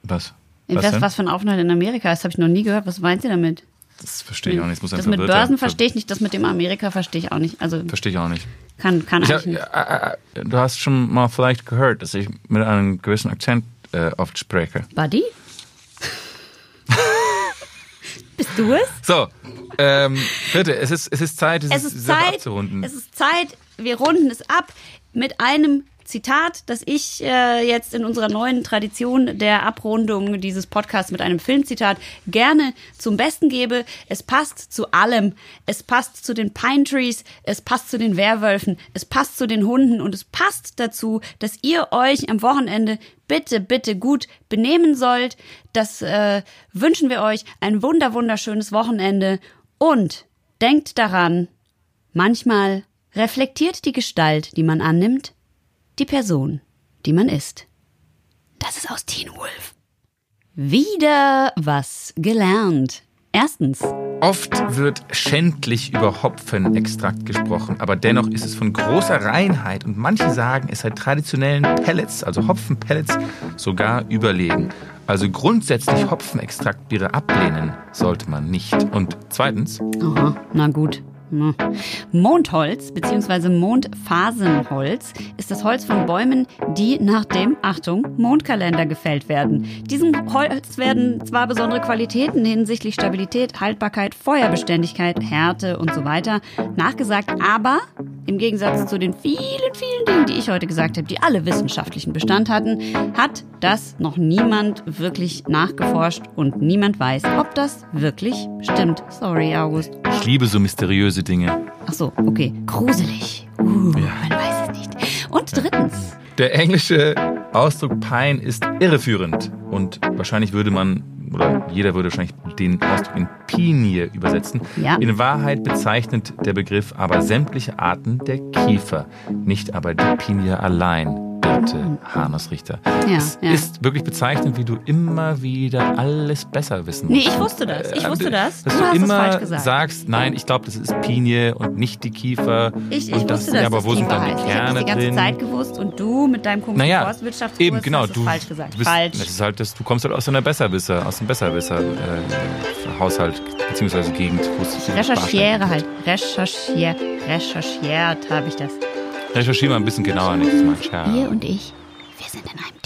Was? Was, Was, was, für ein Aufenthalt in Amerika? Das habe ich noch nie gehört. Was meint sie damit? Das verstehe ich auch nicht. Das, Das mit Börsen verstehe ich nicht, das mit dem Amerika verstehe ich auch nicht. Also Verstehe ich auch nicht. kann, kann Ich eigentlich hab, nicht. äh, äh, du hast schon mal vielleicht gehört, dass ich mit einem gewissen Akzent äh, oft spreche. Buddy? Bist du es? So, ähm, bitte, es ist, es ist Zeit, dieses, Es ist Zeit, abzurunden. es ist Zeit, wir runden es ab mit einem Zitat, das ich äh, jetzt in unserer neuen Tradition der Abrundung dieses Podcasts mit einem Filmzitat gerne zum Besten gebe. Es passt zu allem. Es passt zu den Pine Trees, es passt zu den Werwölfen, es passt zu den Hunden und es passt dazu, dass ihr euch am Wochenende bitte, bitte gut benehmen sollt. Das äh, wünschen wir euch. Ein wunder, wunderschönes Wochenende und denkt daran, Manchmal reflektiert die Gestalt, die man annimmt, die Person, die man ist. Das ist aus Teen Wolf. Wieder was gelernt. Erstens, Oft wird schändlich über Hopfenextrakt gesprochen, aber dennoch ist es von großer Reinheit und manche sagen, es sei traditionellen Pellets, also Hopfenpellets, sogar überlegen. Also grundsätzlich Hopfenextraktbiere ablehnen sollte man nicht. Und zweitens, aha, na gut. Mondholz bzw. Mondphasenholz ist das Holz von Bäumen, die nach dem, Achtung, Mondkalender gefällt werden. Diesem Holz werden zwar besondere Qualitäten hinsichtlich Stabilität, Haltbarkeit, Feuerbeständigkeit, Härte und so weiter nachgesagt, aber im Gegensatz zu den vielen, vielen Dingen, die ich heute gesagt habe, die alle wissenschaftlichen Bestand hatten, hat das noch niemand wirklich nachgeforscht und niemand weiß, ob das wirklich stimmt. Sorry, August. ich liebe so mysteriöse Dinge. Ach so, okay. Gruselig. Uh, man weiß es nicht. Und drittens. Der englische Ausdruck Pine ist irreführend und wahrscheinlich würde man oder jeder würde wahrscheinlich den Ausdruck in Pinie übersetzen. Ja. In Wahrheit bezeichnet der Begriff aber sämtliche Arten der Kiefer, nicht aber die Pinie allein. Birte Hanus-Richter. Ja, es ja. ist wirklich bezeichnend, wie du immer wieder alles besser wissen musst. Nee, ich wusste das. Ich Äh, wusste das. Dass Du du, hast es immer falsch gesagt. sagst, nein, ich glaube, das ist Pinie und nicht die Kiefer. Ich, ich und wusste das. ja, aber wo sind dann die heißt. Ich habe Kerne das die ganze drin? Zeit gewusst und du mit deinem komischen Naja, Forstwirtschaftskurs eben, genau. hast Du, falsch gesagt. du bist, falsch. Das ist halt, das, du kommst halt aus einer Besserwisser, aus dem Besserwisser äh, Haushalt beziehungsweise Gegend. wo Recherchiere halt. Recherchiert. Recherchiert habe ich das. Spaß- Recherchiere mal ein bisschen genauer nächstes Mal. Ciao. Ihr und ich, wir sind in einem